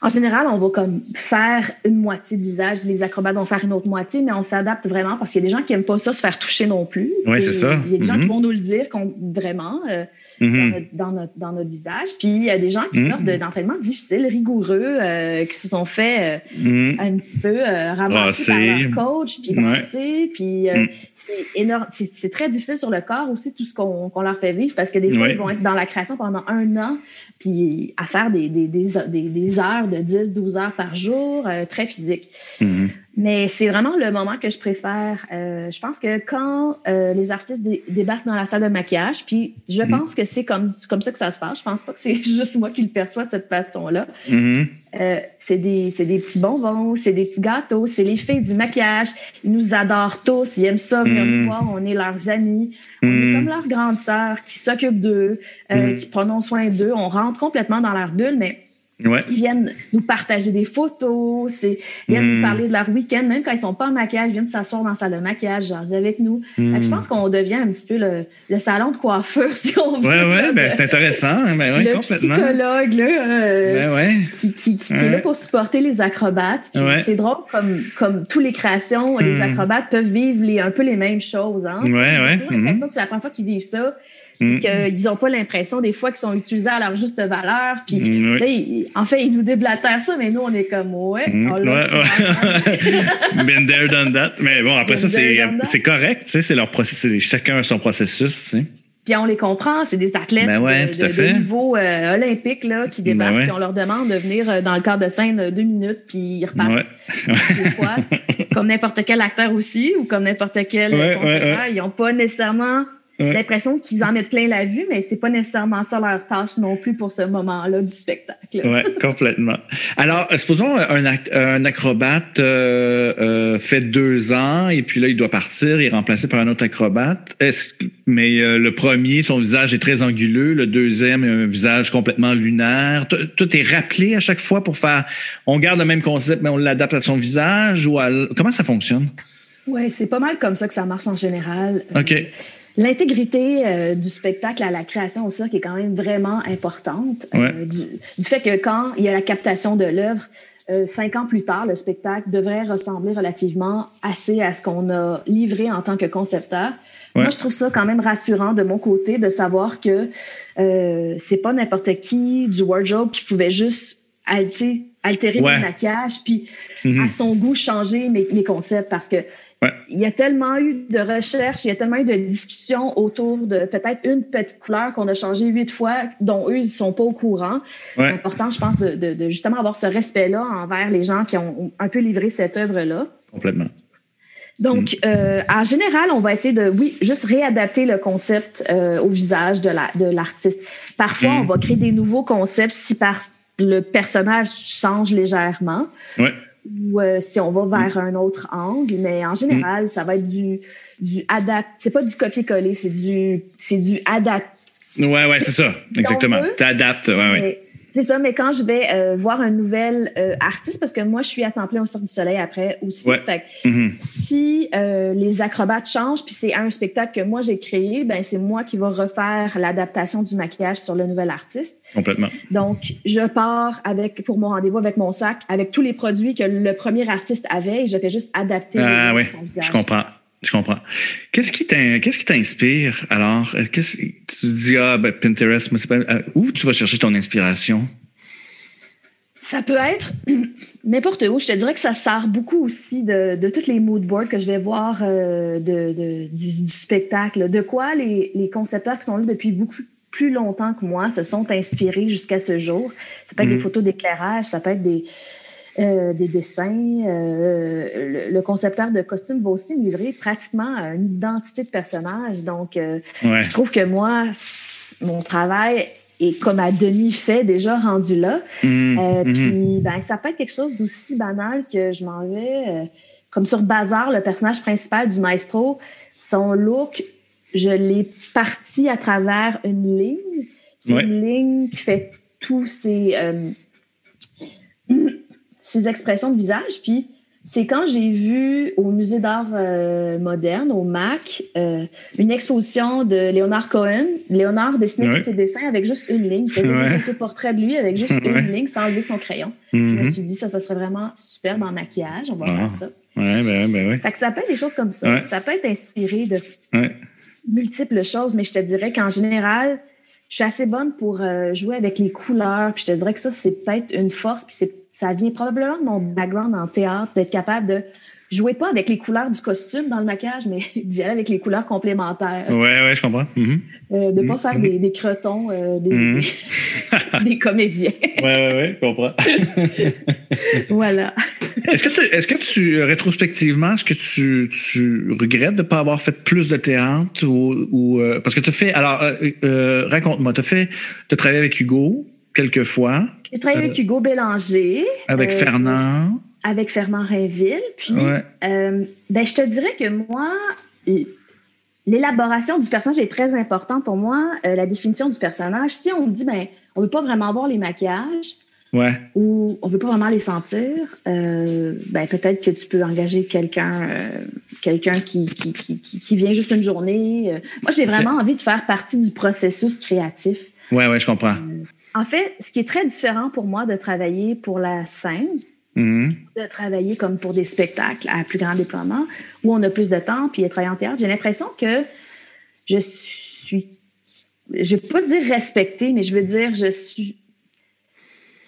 en général, on va comme faire une moitié de visage, les acrobates vont faire une autre moitié, mais on s'adapte vraiment parce qu'il y a des gens qui n'aiment pas ça se faire toucher non plus. Oui, c'est ça. Il y a des gens qui mm-hmm. vont nous le dire vraiment euh, mm-hmm. dans, notre, dans, notre, visage. Puis il y a des gens qui mm-hmm. sortent d'entraînements difficiles, rigoureux, euh, qui se sont fait un petit peu ramasser par leur coach, puis ouais. Puis mm. C'est énorme. C'est très difficile sur le corps aussi, tout ce qu'on leur fait vivre parce que des fois, ils vont être dans la création pendant un an puis à faire des, des, des, des, heures de 10, 12 heures par jour, euh, très physique. Mm-hmm. Mais c'est vraiment le moment que je préfère. Euh, je pense que quand euh, les artistes débarquent dans la salle de maquillage, puis je mm-hmm. pense que c'est comme, comme ça que ça se passe. Je pense pas que c'est juste moi qui le perçois de cette façon-là. Mm-hmm. Euh, c'est des, des, petits bonbons, c'est des petits gâteaux, c'est les filles du maquillage. Ils nous adorent tous, ils aiment ça, venir voir, on est leurs amis. On est comme leurs grandes sœurs qui s'occupent d'eux, qui prennent soin d'eux. On rentre complètement dans leur bulle, mais ils viennent nous partager des photos, c'est, ils viennent nous hmm. parler de leur week-end, même quand ils sont pas en maquillage, ils viennent s'asseoir dans la salle de maquillage, jaser avec nous. Hmm. Je pense qu'on devient un petit peu le, salon de coiffure, si on veut. Oui, oui, ben, c'est intéressant. Hein, ben, ouais, le psychologue là, euh, ben, qui, qui, qui est là pour supporter les acrobates. C'est drôle, comme, comme toutes les créations, les hmm. acrobates peuvent vivre les, un peu les mêmes choses. Hein? Ouais, ouais. J'ai l'impression que c'est la première fois qu'ils vivent ça mm. qu'ils n'ont pas l'impression des fois qu'ils sont utilisés à leur juste valeur. Puis mm, là, en fait, ils nous déblatèrent ça, mais nous, on est comme, ouais, mm, on ouais, ouais. Been there, done that. Mais bon, après ça, c'est correct, tu sais, c'est leur processus, chacun a son processus, tu sais. Puis on les comprend, c'est des athlètes ben de, niveau euh, olympique là, qui ben débarquent, et on leur demande de venir euh, dans le cadre de scène deux minutes, puis ils repartent. Des fois, comme n'importe quel acteur aussi, ou comme n'importe quel ils n'ont pas nécessairement l'impression qu'ils en mettent plein la vue, mais c'est pas nécessairement ça leur tâche non plus pour ce moment-là du spectacle. Oui, complètement. Alors, euh, supposons un, un acrobate euh, euh, fait deux ans et puis là, il doit partir, il est remplacé par un autre acrobate. Est-ce, mais le premier, son visage est très anguleux, le deuxième, un visage complètement lunaire. Tout est rappelé à chaque fois pour faire. On garde le même concept, mais on l'adapte à son visage ou à, comment ça fonctionne? Oui, c'est pas mal comme ça que ça marche en général. OK. L'intégrité euh, du spectacle à la création au cirque est quand même vraiment importante. Euh, du, fait que quand il y a la captation de l'œuvre, euh, cinq ans plus tard, le spectacle devrait ressembler relativement assez à ce qu'on a livré en tant que concepteur. Moi, je trouve ça quand même rassurant de mon côté de savoir que c'est pas n'importe qui du wardrobe qui pouvait juste alter, altérer le maquillage puis mm-hmm. à son goût changer mes, mes concepts parce que il y a tellement eu de recherches, il y a tellement eu de discussions autour de peut-être une petite couleur qu'on a changée huit fois, dont eux, ils sont pas au courant. C'est important, je pense, de, justement avoir ce respect-là envers les gens qui ont un peu livré cette œuvre-là. Complètement. Donc, mm. euh, en général, on va essayer de, oui, juste réadapter le concept euh, au visage de l'artiste. De Parfois, mm. on va créer des nouveaux concepts si par le personnage change légèrement. Ouais ou euh, si on va vers un autre angle, mais en général, ça va être du, du adapt. C'est pas du copier-coller, c'est du, c'est du adapt. Ouais, ouais, c'est ça, exactement. Tu adaptes, ouais, ouais. C'est ça, mais quand je vais euh, voir un nouvel euh, artiste, parce que moi, je suis à temps plein au Cirque du Soleil après aussi. Fait mm-hmm. si euh, les acrobates changent, puis c'est un spectacle que moi j'ai créé, ben c'est moi qui vais refaire l'adaptation du maquillage sur le nouvel artiste. Complètement. Donc, je pars avec pour mon rendez-vous avec mon sac, avec tous les produits que le premier artiste avait, et je fais juste adapter. Ah oui, je comprends. Je comprends. Qu'est-ce qui t'inspire alors? Qu'est-ce, tu dis, ah, ben, Pinterest, mais c'est pas, euh, où tu vas chercher ton inspiration? Ça peut être n'importe où. Je te dirais que ça sert beaucoup aussi de, de toutes les mood boards que je vais voir euh, de, du, spectacle. De quoi les, les concepteurs qui sont là depuis beaucoup plus longtemps que moi se sont inspirés jusqu'à ce jour. Ça peut être des mm-hmm. photos d'éclairage, ça peut être des, euh, des dessins. Euh, le, concepteur de costumes va aussi livrer pratiquement une identité de personnage. Donc, euh, je trouve que moi, mon travail est comme à demi fait déjà rendu là. Mmh, mmh. Puis, ben, ça peut être quelque chose d'aussi banal que je m'en vais. comme sur Bazar, le personnage principal du maestro, son look, je l'ai parti à travers une ligne. C'est une ligne qui fait tous ces ses expressions de visage. Puis c'est quand j'ai vu au Musée d'art euh, moderne, au MAC, euh, une exposition de Léonard Cohen. Léonard dessinait tous ses dessins avec juste une ligne. Il faisait un portrait de lui avec juste une ligne sans enlever son crayon. Je me mm-hmm. suis dit, ça, ça serait vraiment super dans le maquillage. On va faire ça. Ouais, ben, ben, ouais. Fait que ça peut être des choses comme ça. Ça peut être inspiré de multiples choses, mais je te dirais qu'en général, je suis assez bonne pour euh, jouer avec les couleurs. Puis je te dirais que ça, c'est peut-être une force. Puis ça vient probablement de mon background en théâtre, d'être capable de jouer pas avec les couleurs du costume dans le maquillage, mais d'y aller avec les couleurs complémentaires. Oui, oui, je comprends. Mm-hmm. Euh, de ne pas mm-hmm. faire des, des cretons, euh, des, mm-hmm. des, comédiens. Oui, oui, oui, je comprends. voilà. est-ce que, tu, est-ce que tu, rétrospectivement, est-ce que tu, tu regrettes de ne pas avoir fait plus de théâtre ou, ou euh, parce que tu as fait, alors, raconte-moi, tu as fait, tu as travaillé avec Hugo quelques fois. J'ai travaillé avec Hugo Bélanger. Avec Fernand. Avec Fernand Rainville. Puis, euh, ben, je te dirais que moi, l'élaboration du personnage est très importante pour moi. Euh, la définition du personnage. Si on dit, ben, on veut pas vraiment voir les maquillages. Ouais. Ou on veut pas vraiment les sentir, ben peut-être que tu peux engager quelqu'un quelqu'un qui, qui, qui, qui, vient juste une journée. moi, j'ai vraiment envie de faire partie du processus créatif. Ouais, ouais, je comprends. En fait, ce qui est très différent pour moi de travailler pour la scène, mm-hmm. de travailler comme pour des spectacles à plus grand déploiement, où on a plus de temps, puis de travailler en théâtre, j'ai l'impression que je suis je vais pas dire respecter, mais je veux dire, je suis,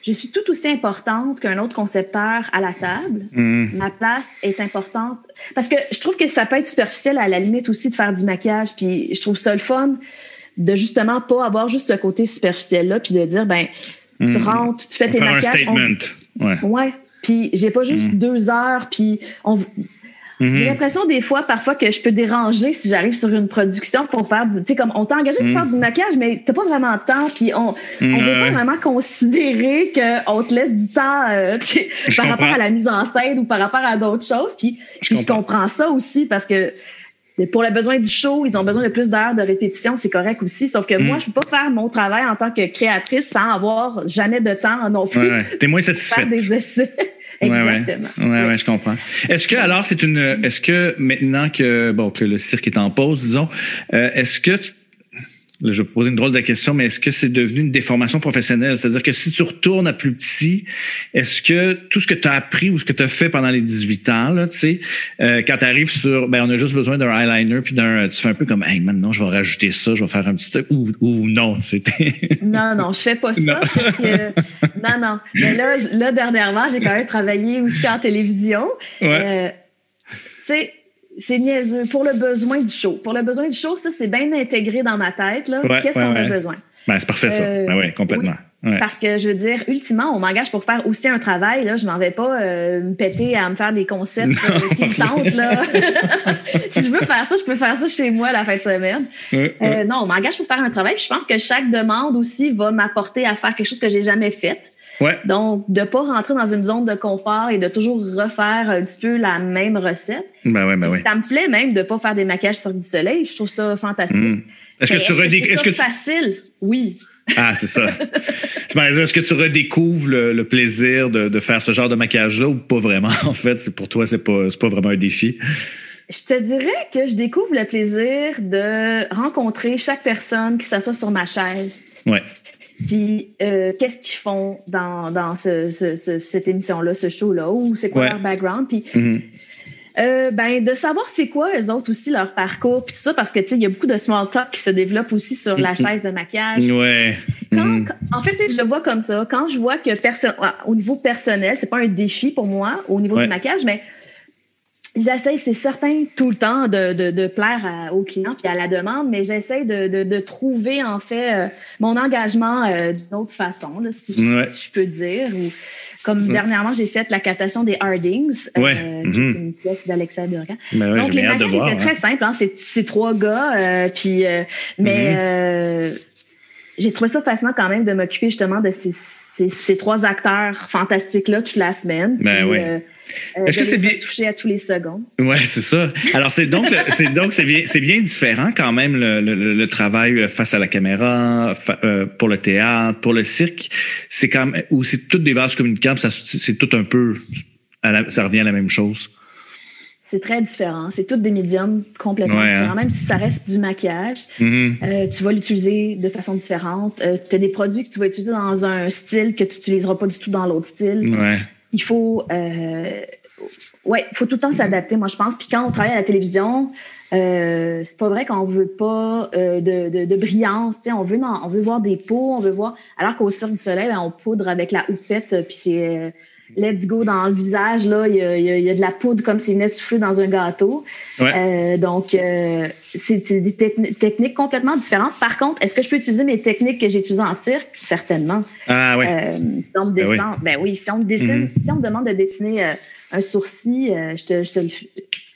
je suis tout aussi importante qu'un autre concepteur à la table. Mm. Ma place est importante. Parce que je trouve que ça peut être superficiel à la limite aussi de faire du maquillage. Puis je trouve ça le fun de justement pas avoir juste ce côté superficiel-là, puis de dire, ben, tu Mm. rentres, tu fais tes maquillages. on-. Ouais. Ouais. Puis j'ai pas juste deux heures, puis on... Mhm. J'ai l'impression des fois, parfois, que je peux déranger si j'arrive sur une production pour faire du. Tu sais, comme on t'a engagé pour faire du maquillage, mais t'as pas vraiment de temps, puis on, on veut pas vraiment considérer qu'on te laisse du temps euh, par rapport à la mise en scène ou par rapport à d'autres choses. Puis Je puis je comprends. comprends ça aussi parce que. Pour le besoin du show, ils ont besoin de plus d'heures de répétition, c'est correct aussi. Sauf que Mm. moi, je peux pas faire mon travail en tant que créatrice sans avoir jamais de temps non plus Ouais, ouais. T'es moins pour satisfaite. faire des essais. Ouais, ouais. Exactement. Ouais, Oui. ouais, je comprends. Est-ce que alors c'est une est-ce que maintenant que bon que le cirque est en pause, disons, euh, est-ce que tu- je vais poser une drôle de question, mais est-ce que c'est devenu une déformation professionnelle? C'est-à-dire que si tu retournes à plus petit, est-ce que tout ce que tu as appris ou ce que tu as fait pendant les 18 ans, là, tu sais, euh, quand tu arrives sur, ben, on a juste besoin d'un eyeliner, puis d'un, tu fais un peu comme, hey, maintenant, je vais rajouter ça, je vais faire un petit truc, ou, ou non, tu sais. Non, non, je fais pas ça. Non. parce que- non, non. Mais là, là, dernièrement, j'ai quand même travaillé aussi en télévision. Ouais. Euh, tu sais, c'est niaiseux. Pour le besoin du show. Pour le besoin du show, ça, c'est bien intégré dans ma tête. Ouais, Qu'est-ce ouais, qu'on a besoin? Ben, c'est parfait, ça. Euh, ben ouais, complètement. Ouais. Parce que je veux dire, ultimement, on m'engage pour faire aussi un travail. Là, je m'en vais pas euh, me péter à me faire des concepts euh, qui me tentent. Là. si je veux faire ça, je peux faire ça chez moi la fin de semaine. Non, on m'engage pour faire un travail. Je pense que chaque demande aussi va m'apporter à faire quelque chose que j'ai jamais fait. Ouais. Donc, de pas rentrer dans une zone de confort et de toujours refaire un petit peu la même recette. Ben ouais, ben ouais. Ça me plaît même de pas faire des maquillages sur du soleil. Je trouve ça fantastique. Mm. Est-ce que tu redéc- c'est est-ce que tu- facile? Oui. Ah, c'est ça. Je me disais, est-ce que tu redécouvres le, le plaisir de, de faire ce genre de maquillage-là ou pas vraiment? En fait, c'est pour toi, c'est pas, pas vraiment un défi. Je te dirais que je découvre le plaisir de rencontrer chaque personne qui s'assoit sur ma chaise. Ouais. Puis, euh, qu'est-ce qu'ils font dans, dans ce, ce- ce- cette émission-là, ce show-là, ou c'est quoi Ouais. leur background? Puis, Mhm. euh, ben, de savoir c'est quoi, eux autres aussi, leur parcours, puis tout ça, parce que, tu sais, il y a beaucoup de small talk qui se développe aussi sur la chaise de maquillage. Ouais. Quand- Mhm. quand- en fait, je le vois comme ça. Quand je vois que perso- au niveau personnel, c'est pas un défi pour moi au niveau Ouais. du maquillage, mais j'essaie, c'est certain, tout le temps de, de, de plaire à- aux clients puis à la demande, mais j'essaie de, de, de trouver en fait euh, mon engagement euh, d'une autre façon, là, si, je, Ouais. si je peux dire. Ou, comme dernièrement, j'ai fait la captation des Hardings, Ouais. qui Mhm. est une pièce d'Alexa Durgan. Ben ouais, Donc, les maquettes hein. très simples. Hein? C'est, c'est trois gars. euh, puis, euh, mais Mhm. euh, j'ai trouvé ça fascinant quand même de m'occuper justement de ces, ces, ces trois acteurs fantastiques-là toute la semaine. Ben Puis, oui. euh, euh, Est-ce que c'est bien- toucher à tous les secondes. Ouais, c'est ça. Alors c'est donc c'est donc c'est bien c'est bien différent quand même le, le, le travail face à la caméra fa- euh, pour le théâtre, pour le cirque. C'est quand même ou c'est toutes des vases ça c'est tout un peu à la- ça revient à la même chose. C'est très différent. C'est tous des médiums complètement Ouais, hein. différents. Même si ça reste du maquillage, Mhm. euh, tu vas l'utiliser de façon différente. tu as des produits que tu vas utiliser dans un style que tu n'utiliseras pas du tout dans l'autre style. Ouais. Il faut euh, ouais faut tout le temps s'adapter moi je pense. Puis quand on travaille à la télévision euh, c'est pas vrai qu'on veut pas euh, de, de, de brillance on veut on veut voir des peaux on veut voir alors qu'au Cirque du Soleil ben, on poudre avec la houppette euh, puis c'est euh, let's go dans le visage là il y a, il y a- il y a de la poudre comme s'il venait de souffler dans un gâteau Ouais. Euh, donc euh, c'est des techni- techniques complètement différentes par contre est-ce que je peux utiliser mes techniques que j'ai utilisées en cirque? Certainement Ah ouais. euh, si on me Ben oui. ben oui, si on me dessine, Mhm. si on me demande de dessiner euh, un sourcil, euh, je te, je te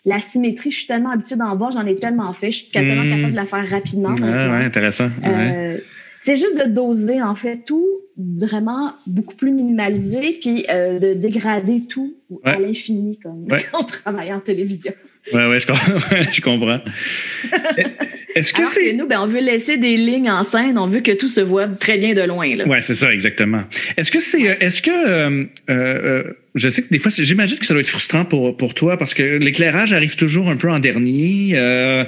la symétrie, je suis tellement habituée d'en voir, j'en ai tellement fait, je suis tellement Mhm. capable de la faire rapidement. Ah, ouais, intéressant. Ouais. Euh, c'est juste de doser en fait tout vraiment beaucoup plus minimalisé puis euh, de dégrader tout à l'infini comme Ouais. quand on travaille en télévision. Ouais, ouais, je je comprends. Est-ce que c'est nous, ben, on veut laisser des lignes en scène, on veut que tout se voit très bien de loin. Là. Ouais, c'est ça, exactement. Est-ce que c'est, euh, est-ce que euh, euh, je sais que des fois, j'imagine que ça doit être frustrant pour, pour toi parce que l'éclairage arrive toujours un peu en dernier. Euh,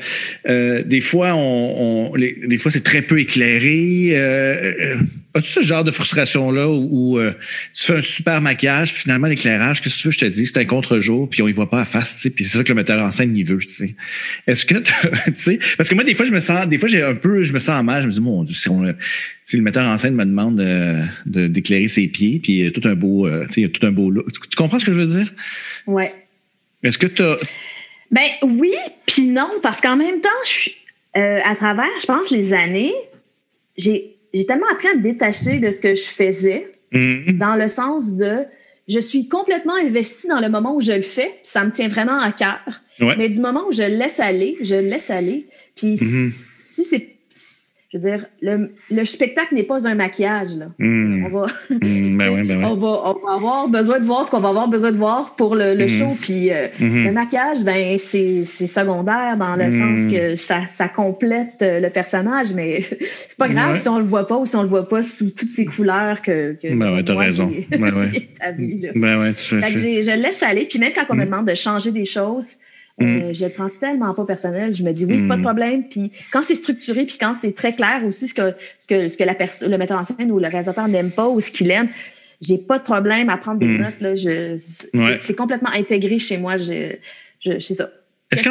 euh, des fois, on, on des fois, c'est très peu éclairé. Euh, euh As-tu ce genre de frustration-là où, euh, tu fais un super maquillage, puis finalement, l'éclairage, qu'est-ce que tu veux, je te dis, c'est un contre-jour, puis on y voit pas à face, tu sais, puis c'est ça que le metteur en scène, il veut, tu sais. Est-ce que, tu sais, parce que moi, des fois, je me sens, des fois, j'ai un peu, je me sens en mal, je me dis, mon Dieu, si, on, si le metteur en scène me demande de, d'éclairer ses pieds, puis tout un beau, euh, tu sais, tout un beau look. Tu, comprends ce que je veux dire? Ouais. Est-ce que tu as... Ben oui, puis non, parce qu'en même temps, je suis, euh, à travers, je pense, les années, j'ai j'ai tellement appris à me détacher de ce que je faisais, mm-hmm. dans le sens de je suis complètement investie dans le moment où je le fais, ça me tient vraiment à cœur. Mais du moment où je le laisse aller, je le laisse aller. Puis mm-hmm. si c'est je veux dire, le, le spectacle n'est pas un maquillage. Là. Hmm. On, va, hmm, ben ben on, va, on, va, avoir besoin de voir ce qu'on va avoir besoin de voir pour le, le hmm. show. Puis euh, le maquillage, ben, c'est secondaire dans le sens que ça, ça complète euh, le personnage, mais c'est pas grave si on le voit pas ou si on le voit pas sous toutes ces couleurs que. que ben ouais, t'as raison. Ben ouais. ben ouais, tu je laisse aller. Puis même quand on me demande de changer des choses, euh, mm. je le prends tellement pas personnel. Je me dis oui, pas de mm. problème. Puis quand c'est structuré, puis quand c'est très clair aussi ce que ce que ce que la personne, le metteur en scène ou le réalisateur n'aime pas ou ce qu'il aime, j'ai pas de problème à prendre des mm. notes. Là. Je, c'est, complètement intégré chez moi. Je, je, c'est ça. Est-ce que,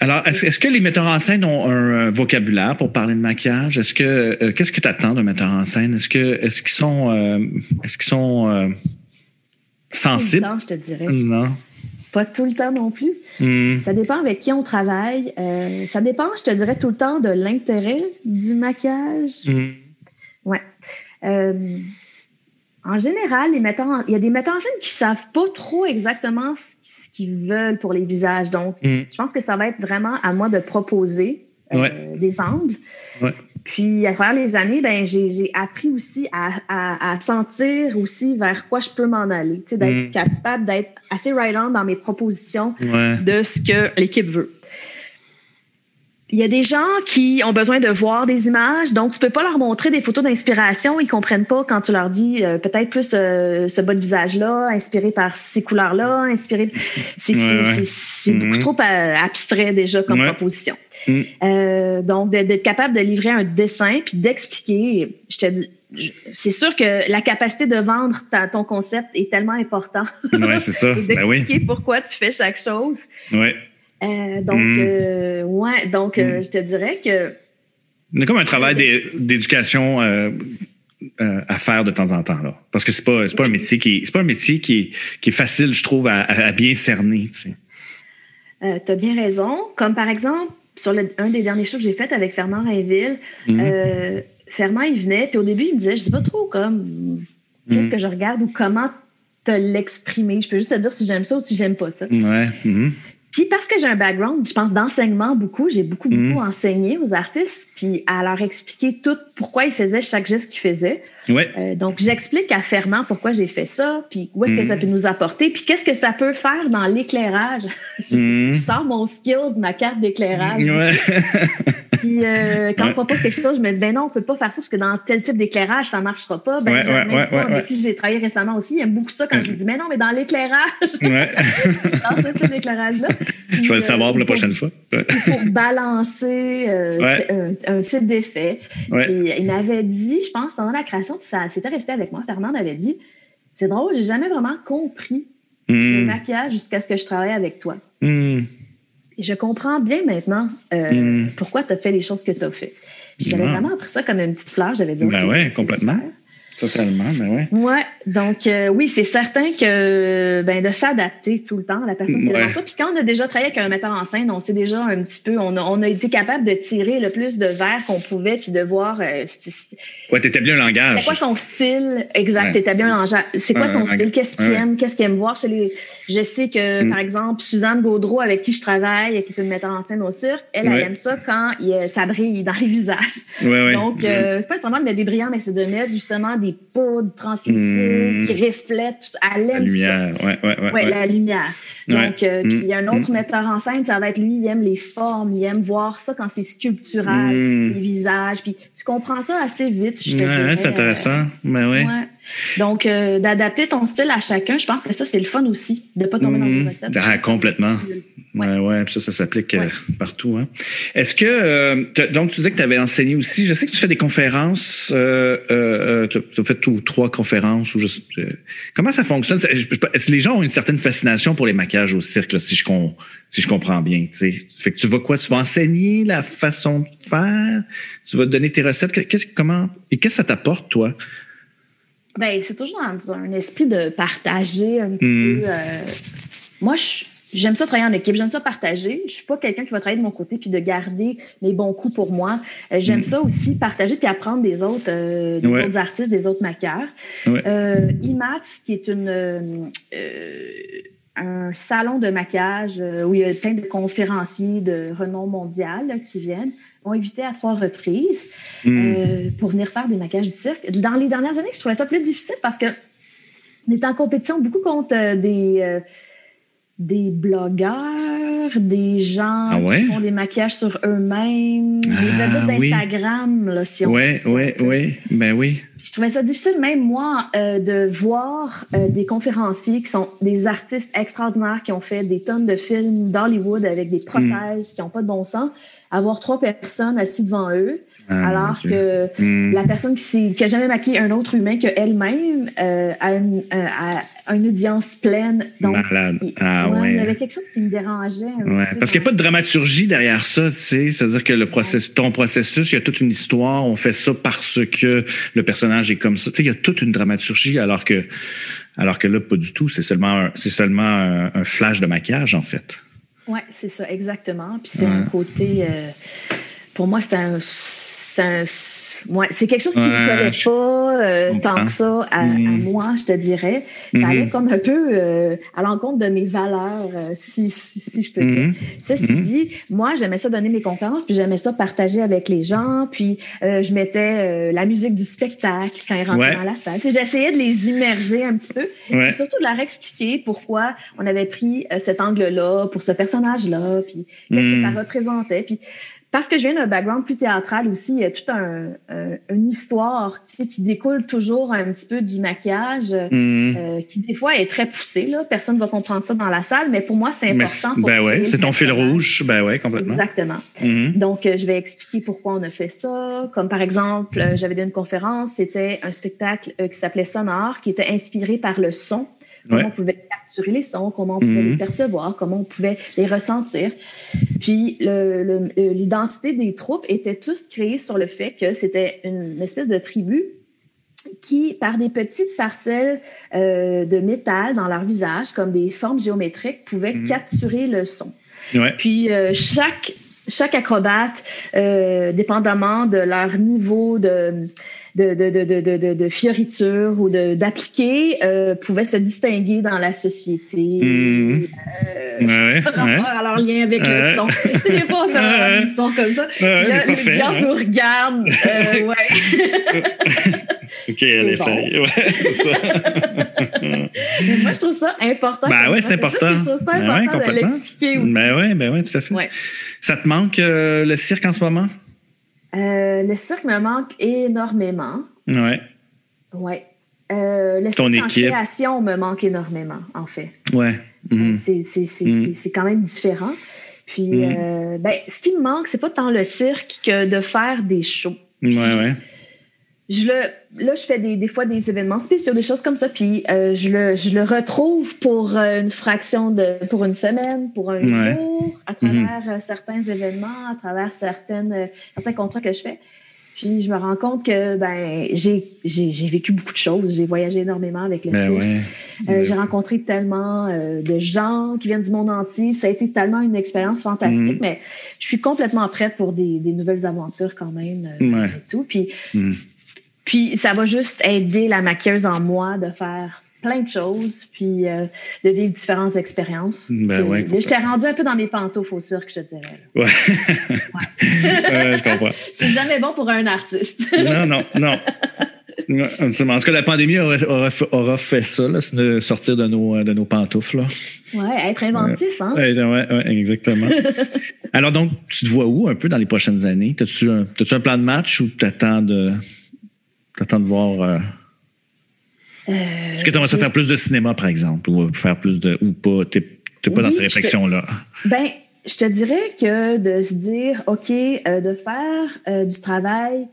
alors, est-ce, que les metteurs en scène ont un, vocabulaire pour parler de maquillage? Est-ce que euh, qu'est-ce que tu attends d'un metteur en scène? Est-ce que est-ce qu'ils sont euh, est-ce qu'ils sont sensibles? je te dirais. Non pas tout le temps non plus. Hmm. Ça dépend avec qui on travaille. Euh, ça dépend, je te dirais, tout le temps de l'intérêt du maquillage. Hmm. Ouais. Euh, en général, les metteurs il y a des metteurs en scène qui savent pas trop exactement ce, qu'ils veulent pour les visages. Donc, hmm. je pense que ça va être vraiment à moi de proposer euh, des angles. Puis, à travers les années, ben, j'ai appris aussi à, sentir aussi vers quoi je peux m'en aller, d'être mm. capable d'être assez right-on dans mes propositions de ce que l'équipe veut. Il y a des gens qui ont besoin de voir des images, donc tu peux pas leur montrer des photos d'inspiration. Ils comprennent pas quand tu leur dis euh, peut-être plus euh, ce bas de visage-là, inspiré par ces couleurs-là, inspiré. C'est beaucoup mm-hmm. trop abstrait déjà comme proposition. Mm. Euh, donc, d'être capable de livrer un dessin puis d'expliquer, je te dis, c'est sûr que la capacité de vendre ton concept est tellement important. Oui, c'est ça. Ben d'expliquer pourquoi tu fais chaque chose. Oui. Euh, donc, mm. euh, ouais, donc mm. je te dirais que. Il y a comme un travail d'éducation à faire de temps en temps là, parce que c'est pas pas un métier qui c'est pas un métier qui est, facile, je trouve, à, bien cerner. Tu sais. as bien raison. Comme par exemple, sur un des derniers shows que j'ai fait avec Fernand Rainville, mhm. euh, Fernand, il venait, puis au début, il me disait, je sais pas trop comme, qu'est-ce mhm. que je regarde ou comment te l'exprimer? Je peux juste te dire si j'aime ça ou si j'aime pas ça. Ouais. Mhm. Puis parce que j'ai un background, je pense, d'enseignement beaucoup, j'ai beaucoup, beaucoup mm. enseigné aux artistes, puis à leur expliquer tout pourquoi ils faisaient chaque geste qu'ils faisaient. Ouais. Euh, donc, j'explique à Fernand pourquoi j'ai fait ça, puis où est-ce que ça mm. peut nous apporter, puis qu'est-ce que ça peut faire dans l'éclairage. Mm. je sors mon skills, ma carte d'éclairage. Ouais. puis euh, quand on propose quelque chose, je me dis, ben non, on peut pas faire ça parce que dans tel type d'éclairage, ça marchera pas. Ben, j'ai travaillé récemment aussi, il aime beaucoup ça quand je lui dis, mais non, mais dans l'éclairage. dans ce type d'éclairage-là. Je vais le savoir pour la prochaine fois. pour balancer euh, un, type d'effet. Il m'avait dit, je pense, pendant la création, ça s'était resté avec moi, Fernand m'avait dit C'est drôle, j'ai jamais vraiment compris le hmm. maquillage jusqu'à ce que je travaille avec toi. Hmm. Et je comprends bien maintenant euh, hmm. pourquoi tu as fait les choses que tu as fait. J'avais vraiment appris ça comme une petite fleur. J'avais dit, ben oui, complètement. Totalement, mais oui. Ouais, donc euh, oui, c'est certain que ben, de s'adapter tout le temps à la personne qui ouais. ça. Puis quand on a déjà travaillé avec un metteur en scène, on sait déjà un petit peu, on a, on a été capable de tirer le plus de verre qu'on pouvait, puis de voir. Euh, ouais, t'établis un langage. C'est quoi son style? Exact? Ouais. T'établis un langage. C'est quoi son style? Qu'est-ce qu'il aime? Qu'est-ce qu'il aime voir chez les. Je sais que, mm. par exemple, Suzanne Gaudreau, avec qui je travaille, qui est une metteur en scène au cirque, elle, elle aime ça quand il, ça brille dans les visages. Donc, euh, c'est pas seulement de mettre des brillants, mais c'est de mettre justement des poudres translucides qui reflètent. Elle aime la lumière. ça. Ouais, ouais, ouais, ouais, la lumière. Donc, euh, puis il y a un autre metteur en scène, ça va être lui, il aime les formes, il aime voir ça quand c'est sculptural, les visages. Puis tu comprends ça assez vite, je te ouais, c'est intéressant. Euh, ben oui. Donc, euh, d'adapter ton style à chacun, je pense que ça, c'est le fun aussi, de ne pas tomber dans une Mhm. recette. Ah, complètement. Ouais, ouais, puis ça, ça s'applique euh, Ouais. partout. Hein. Est-ce que, euh, donc, tu disais que tu avais enseigné aussi. Je sais que tu fais des conférences. Euh, euh, tu as fait tout, trois conférences. Ou je euh, comment ça fonctionne? Les gens ont une certaine fascination pour les maquillages au cirque, là, si, je com- si je comprends bien. Tu sais? Fait que tu vas quoi? Tu vas enseigner la façon de faire? Tu vas donner tes recettes? Qu'est-ce, comment, et qu'est-ce que ça t'apporte, toi? Ben, c'est toujours dans un esprit de partager un petit Mm. peu. euh, moi, je- j'aime ça travailler en équipe, j'aime ça partager. Je suis pas quelqu'un qui va travailler de mon côté puis de garder mes bons coups pour moi. Euh, j'aime ça aussi partager puis apprendre des autres, euh, des. Ouais. autres artistes, des autres maquilleurs. Ouais. Euh, IMAT, qui est une euh, un salon de maquillage où il y a plein de conférenciers de renom mondial là, qui viennent, m'ont invité à trois reprises Mm. euh, pour venir faire des maquillages du cirque. Dans les dernières années, je trouvais ça plus difficile parce que on est en compétition beaucoup contre euh, des, euh, des blogueurs, des gens Ah ouais? qui font des maquillages sur eux-mêmes, des Ah, oui. d'Instagram, là, si on peut. ouais. Ben oui. Je trouvais ça difficile, même moi, de voir des conférenciers qui sont des artistes extraordinaires, qui ont fait des tonnes de films d'Hollywood avec des prothèses qui n'ont pas de bon sens, avoir trois personnes assises devant eux, Ah, alors que Mm. la personne qui s'est- qui a jamais maquillé un autre humain qu'elle-même euh, a, une, euh, a une audience pleine. Donc, Malade. Ah ouais, ouais. il y avait quelque chose qui me dérangeait. Ouais, parce qu'il n'y a pas de dramaturgie derrière ça, tu sais. C'est-à-dire que le process, ton processus, il y a toute une histoire. On fait ça parce que le personnage est comme ça. Tu sais, il y a toute une dramaturgie, alors que, alors que là, pas du tout. C'est seulement, c'est seulement un, un flash de maquillage, en fait. Oui, c'est ça, exactement. Puis c'est Ouais. un côté. euh, pour moi, c'est un. C'est un- ouais, c'est quelque chose qui ne Ouais, me collait je pas euh, tant que ça à, à Mhm. moi, je te dirais. Ça Mhm. allait comme un peu euh, à l'encontre de mes valeurs, euh, si, si, si je peux dire. Mhm. Ceci Mhm. dit, moi, j'aimais ça donner mes conférences, puis j'aimais ça partager avec les gens, puis euh, je mettais euh, la musique du spectacle quand ils rentraient Ouais. dans la salle. Tu sais, J'essayais de les immerger un petit peu, Ouais. et surtout de leur expliquer pourquoi on avait pris euh, cet angle-là pour ce personnage-là, puis qu'est-ce que Mm. ça représentait. Puis parce que je viens d'un background plus théâtral aussi, il y a toute un, un- une histoire tu sais, qui découle toujours un petit peu du maquillage, euh, Mhm. euh, qui des fois est très poussé. Là. Personne ne va comprendre ça dans la salle, mais pour moi, c'est important. ben ouais, c'est ton fil rouge. Ben ouais, complètement. Exactement. Mhm. Donc, euh, je vais expliquer pourquoi on a fait ça. Comme par exemple, euh, j'avais donné une conférence, c'était un spectacle euh, qui s'appelait Sonore, qui était inspiré par le son. Comment Ouais. on pouvait capturer les sons, comment on pouvait Mhm. les percevoir, comment on pouvait les ressentir. Puis, l'identité des troupes était tous créée sur le fait que c'était une espèce de tribu qui, par des petites parcelles euh, de métal dans leur visage, comme des formes géométriques, pouvaient Mhm. capturer le son. Ouais. Puis euh, chaque, chaque acrobate, euh, dépendamment de leur niveau de, de, de, de, de, de, de- de fioriture ou de- d'appliquer, euh, pouvait se distinguer dans la société. Mhm. Euh, Ouais, ouais, par ouais. à leur lien avec Ouais. le son. Sais, des fois, on Ouais. des comme ça. Ouais, Puis là, c'est l'audience hein. nous regarde. Euh, ouais. OK, elle bon. essaye. Ouais, c'est ça. Mais moi, je trouve ça important. Ben comme ouais, c'est important. puis Je trouve ça Ben ouais, important de l'expliquer aussi. Ben oui, ben oui, tout à fait. Ouais. Ça te manque euh, le cirque en ce moment? Euh, le cirque me manque énormément. Ouais. Ouais. Euh, le Ton cirque en équipe. création me manque énormément, en fait. Ouais. Mhm. C'est, c'est, Mm. quand même différent. Puis, Mm. euh, ben, ce qui me manque, c'est pas tant le cirque que de faire des shows. Ouais, ouais. Je le, là, je fais des, des fois des événements spéciaux, des choses comme ça, puis euh, je, le, je le retrouve pour euh, une fraction de, pour une semaine, pour un Ouais. jour, à travers euh, certains événements, à travers certaines, euh, certains contrats que je fais. Puis je me rends compte que ben j'ai, j'ai, j'ai vécu beaucoup de choses, j'ai voyagé énormément avec le Ben cirque. ouais. Euh, j'ai rencontré tellement euh, de gens qui viennent du monde entier. Ça a été tellement une expérience fantastique, Mhm. mais je suis complètement prête pour des, des nouvelles aventures quand même. euh, Ouais. et tout. Puis, Mhm. Puis ça va juste aider la maquilleuse en moi de faire plein de choses, puis euh, de vivre différentes expériences. Ben ouais, je t'ai rendu un peu dans mes pantoufles au cirque, je te dirais. Ouais. Ouais, je comprends. C'est jamais bon pour un artiste. Non, non, non. En tout cas, la pandémie aura, aura, aura fait ça, là, de sortir de nos, de nos pantoufles. Ouais, être inventif, hein? Ouais, ouais, ouais, exactement. Alors, donc, tu te vois où un peu dans les prochaines années? T'as-tu un, t'as-tu un plan de match ou t'attends de, t'attends de voir. euh, Est-ce que tu aimerais ça faire plus de cinéma, par exemple, ou faire plus de. ou pas? Tu n'es pas dans ces réflexions-là? Ben, je te dirais que de se dire, OK, de faire du travail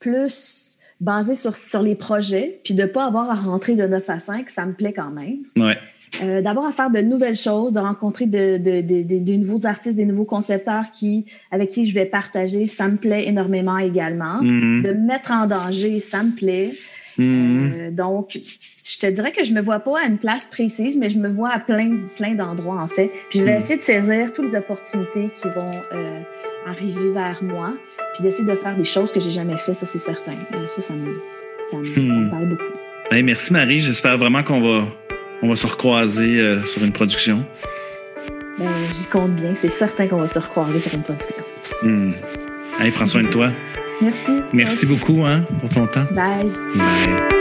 plus basé sur, sur les projets, puis de ne pas avoir à rentrer de 9 à 5, ça me plaît quand même. Ouais. Euh, D'avoir à faire de nouvelles choses, de rencontrer de, de, de, de, nouveaux artistes, des nouveaux concepteurs qui, avec qui je vais partager, ça me plaît énormément également. Mm-hmm. De me mettre en danger, ça me plaît. Mm-hmm. Euh, donc, je te dirais que je me vois pas à une place précise, mais je me vois à plein, plein d'endroits, en fait. Puis je vais Mm. essayer de saisir toutes les opportunités qui vont euh, arriver vers moi, puis d'essayer de faire des choses que j'ai jamais fait, ça c'est certain. Euh, ça, ça me, ça me, ça me Hmm. parle beaucoup. Hey, merci, Marie. J'espère vraiment qu'on va, on va se recroiser euh, sur une production. Ben, J'y compte bien, c'est certain qu'on va se recroiser sur une production. Hmm. Hey, prends soin de toi. Merci. Merci beaucoup hein, pour ton temps. Bye. Bye.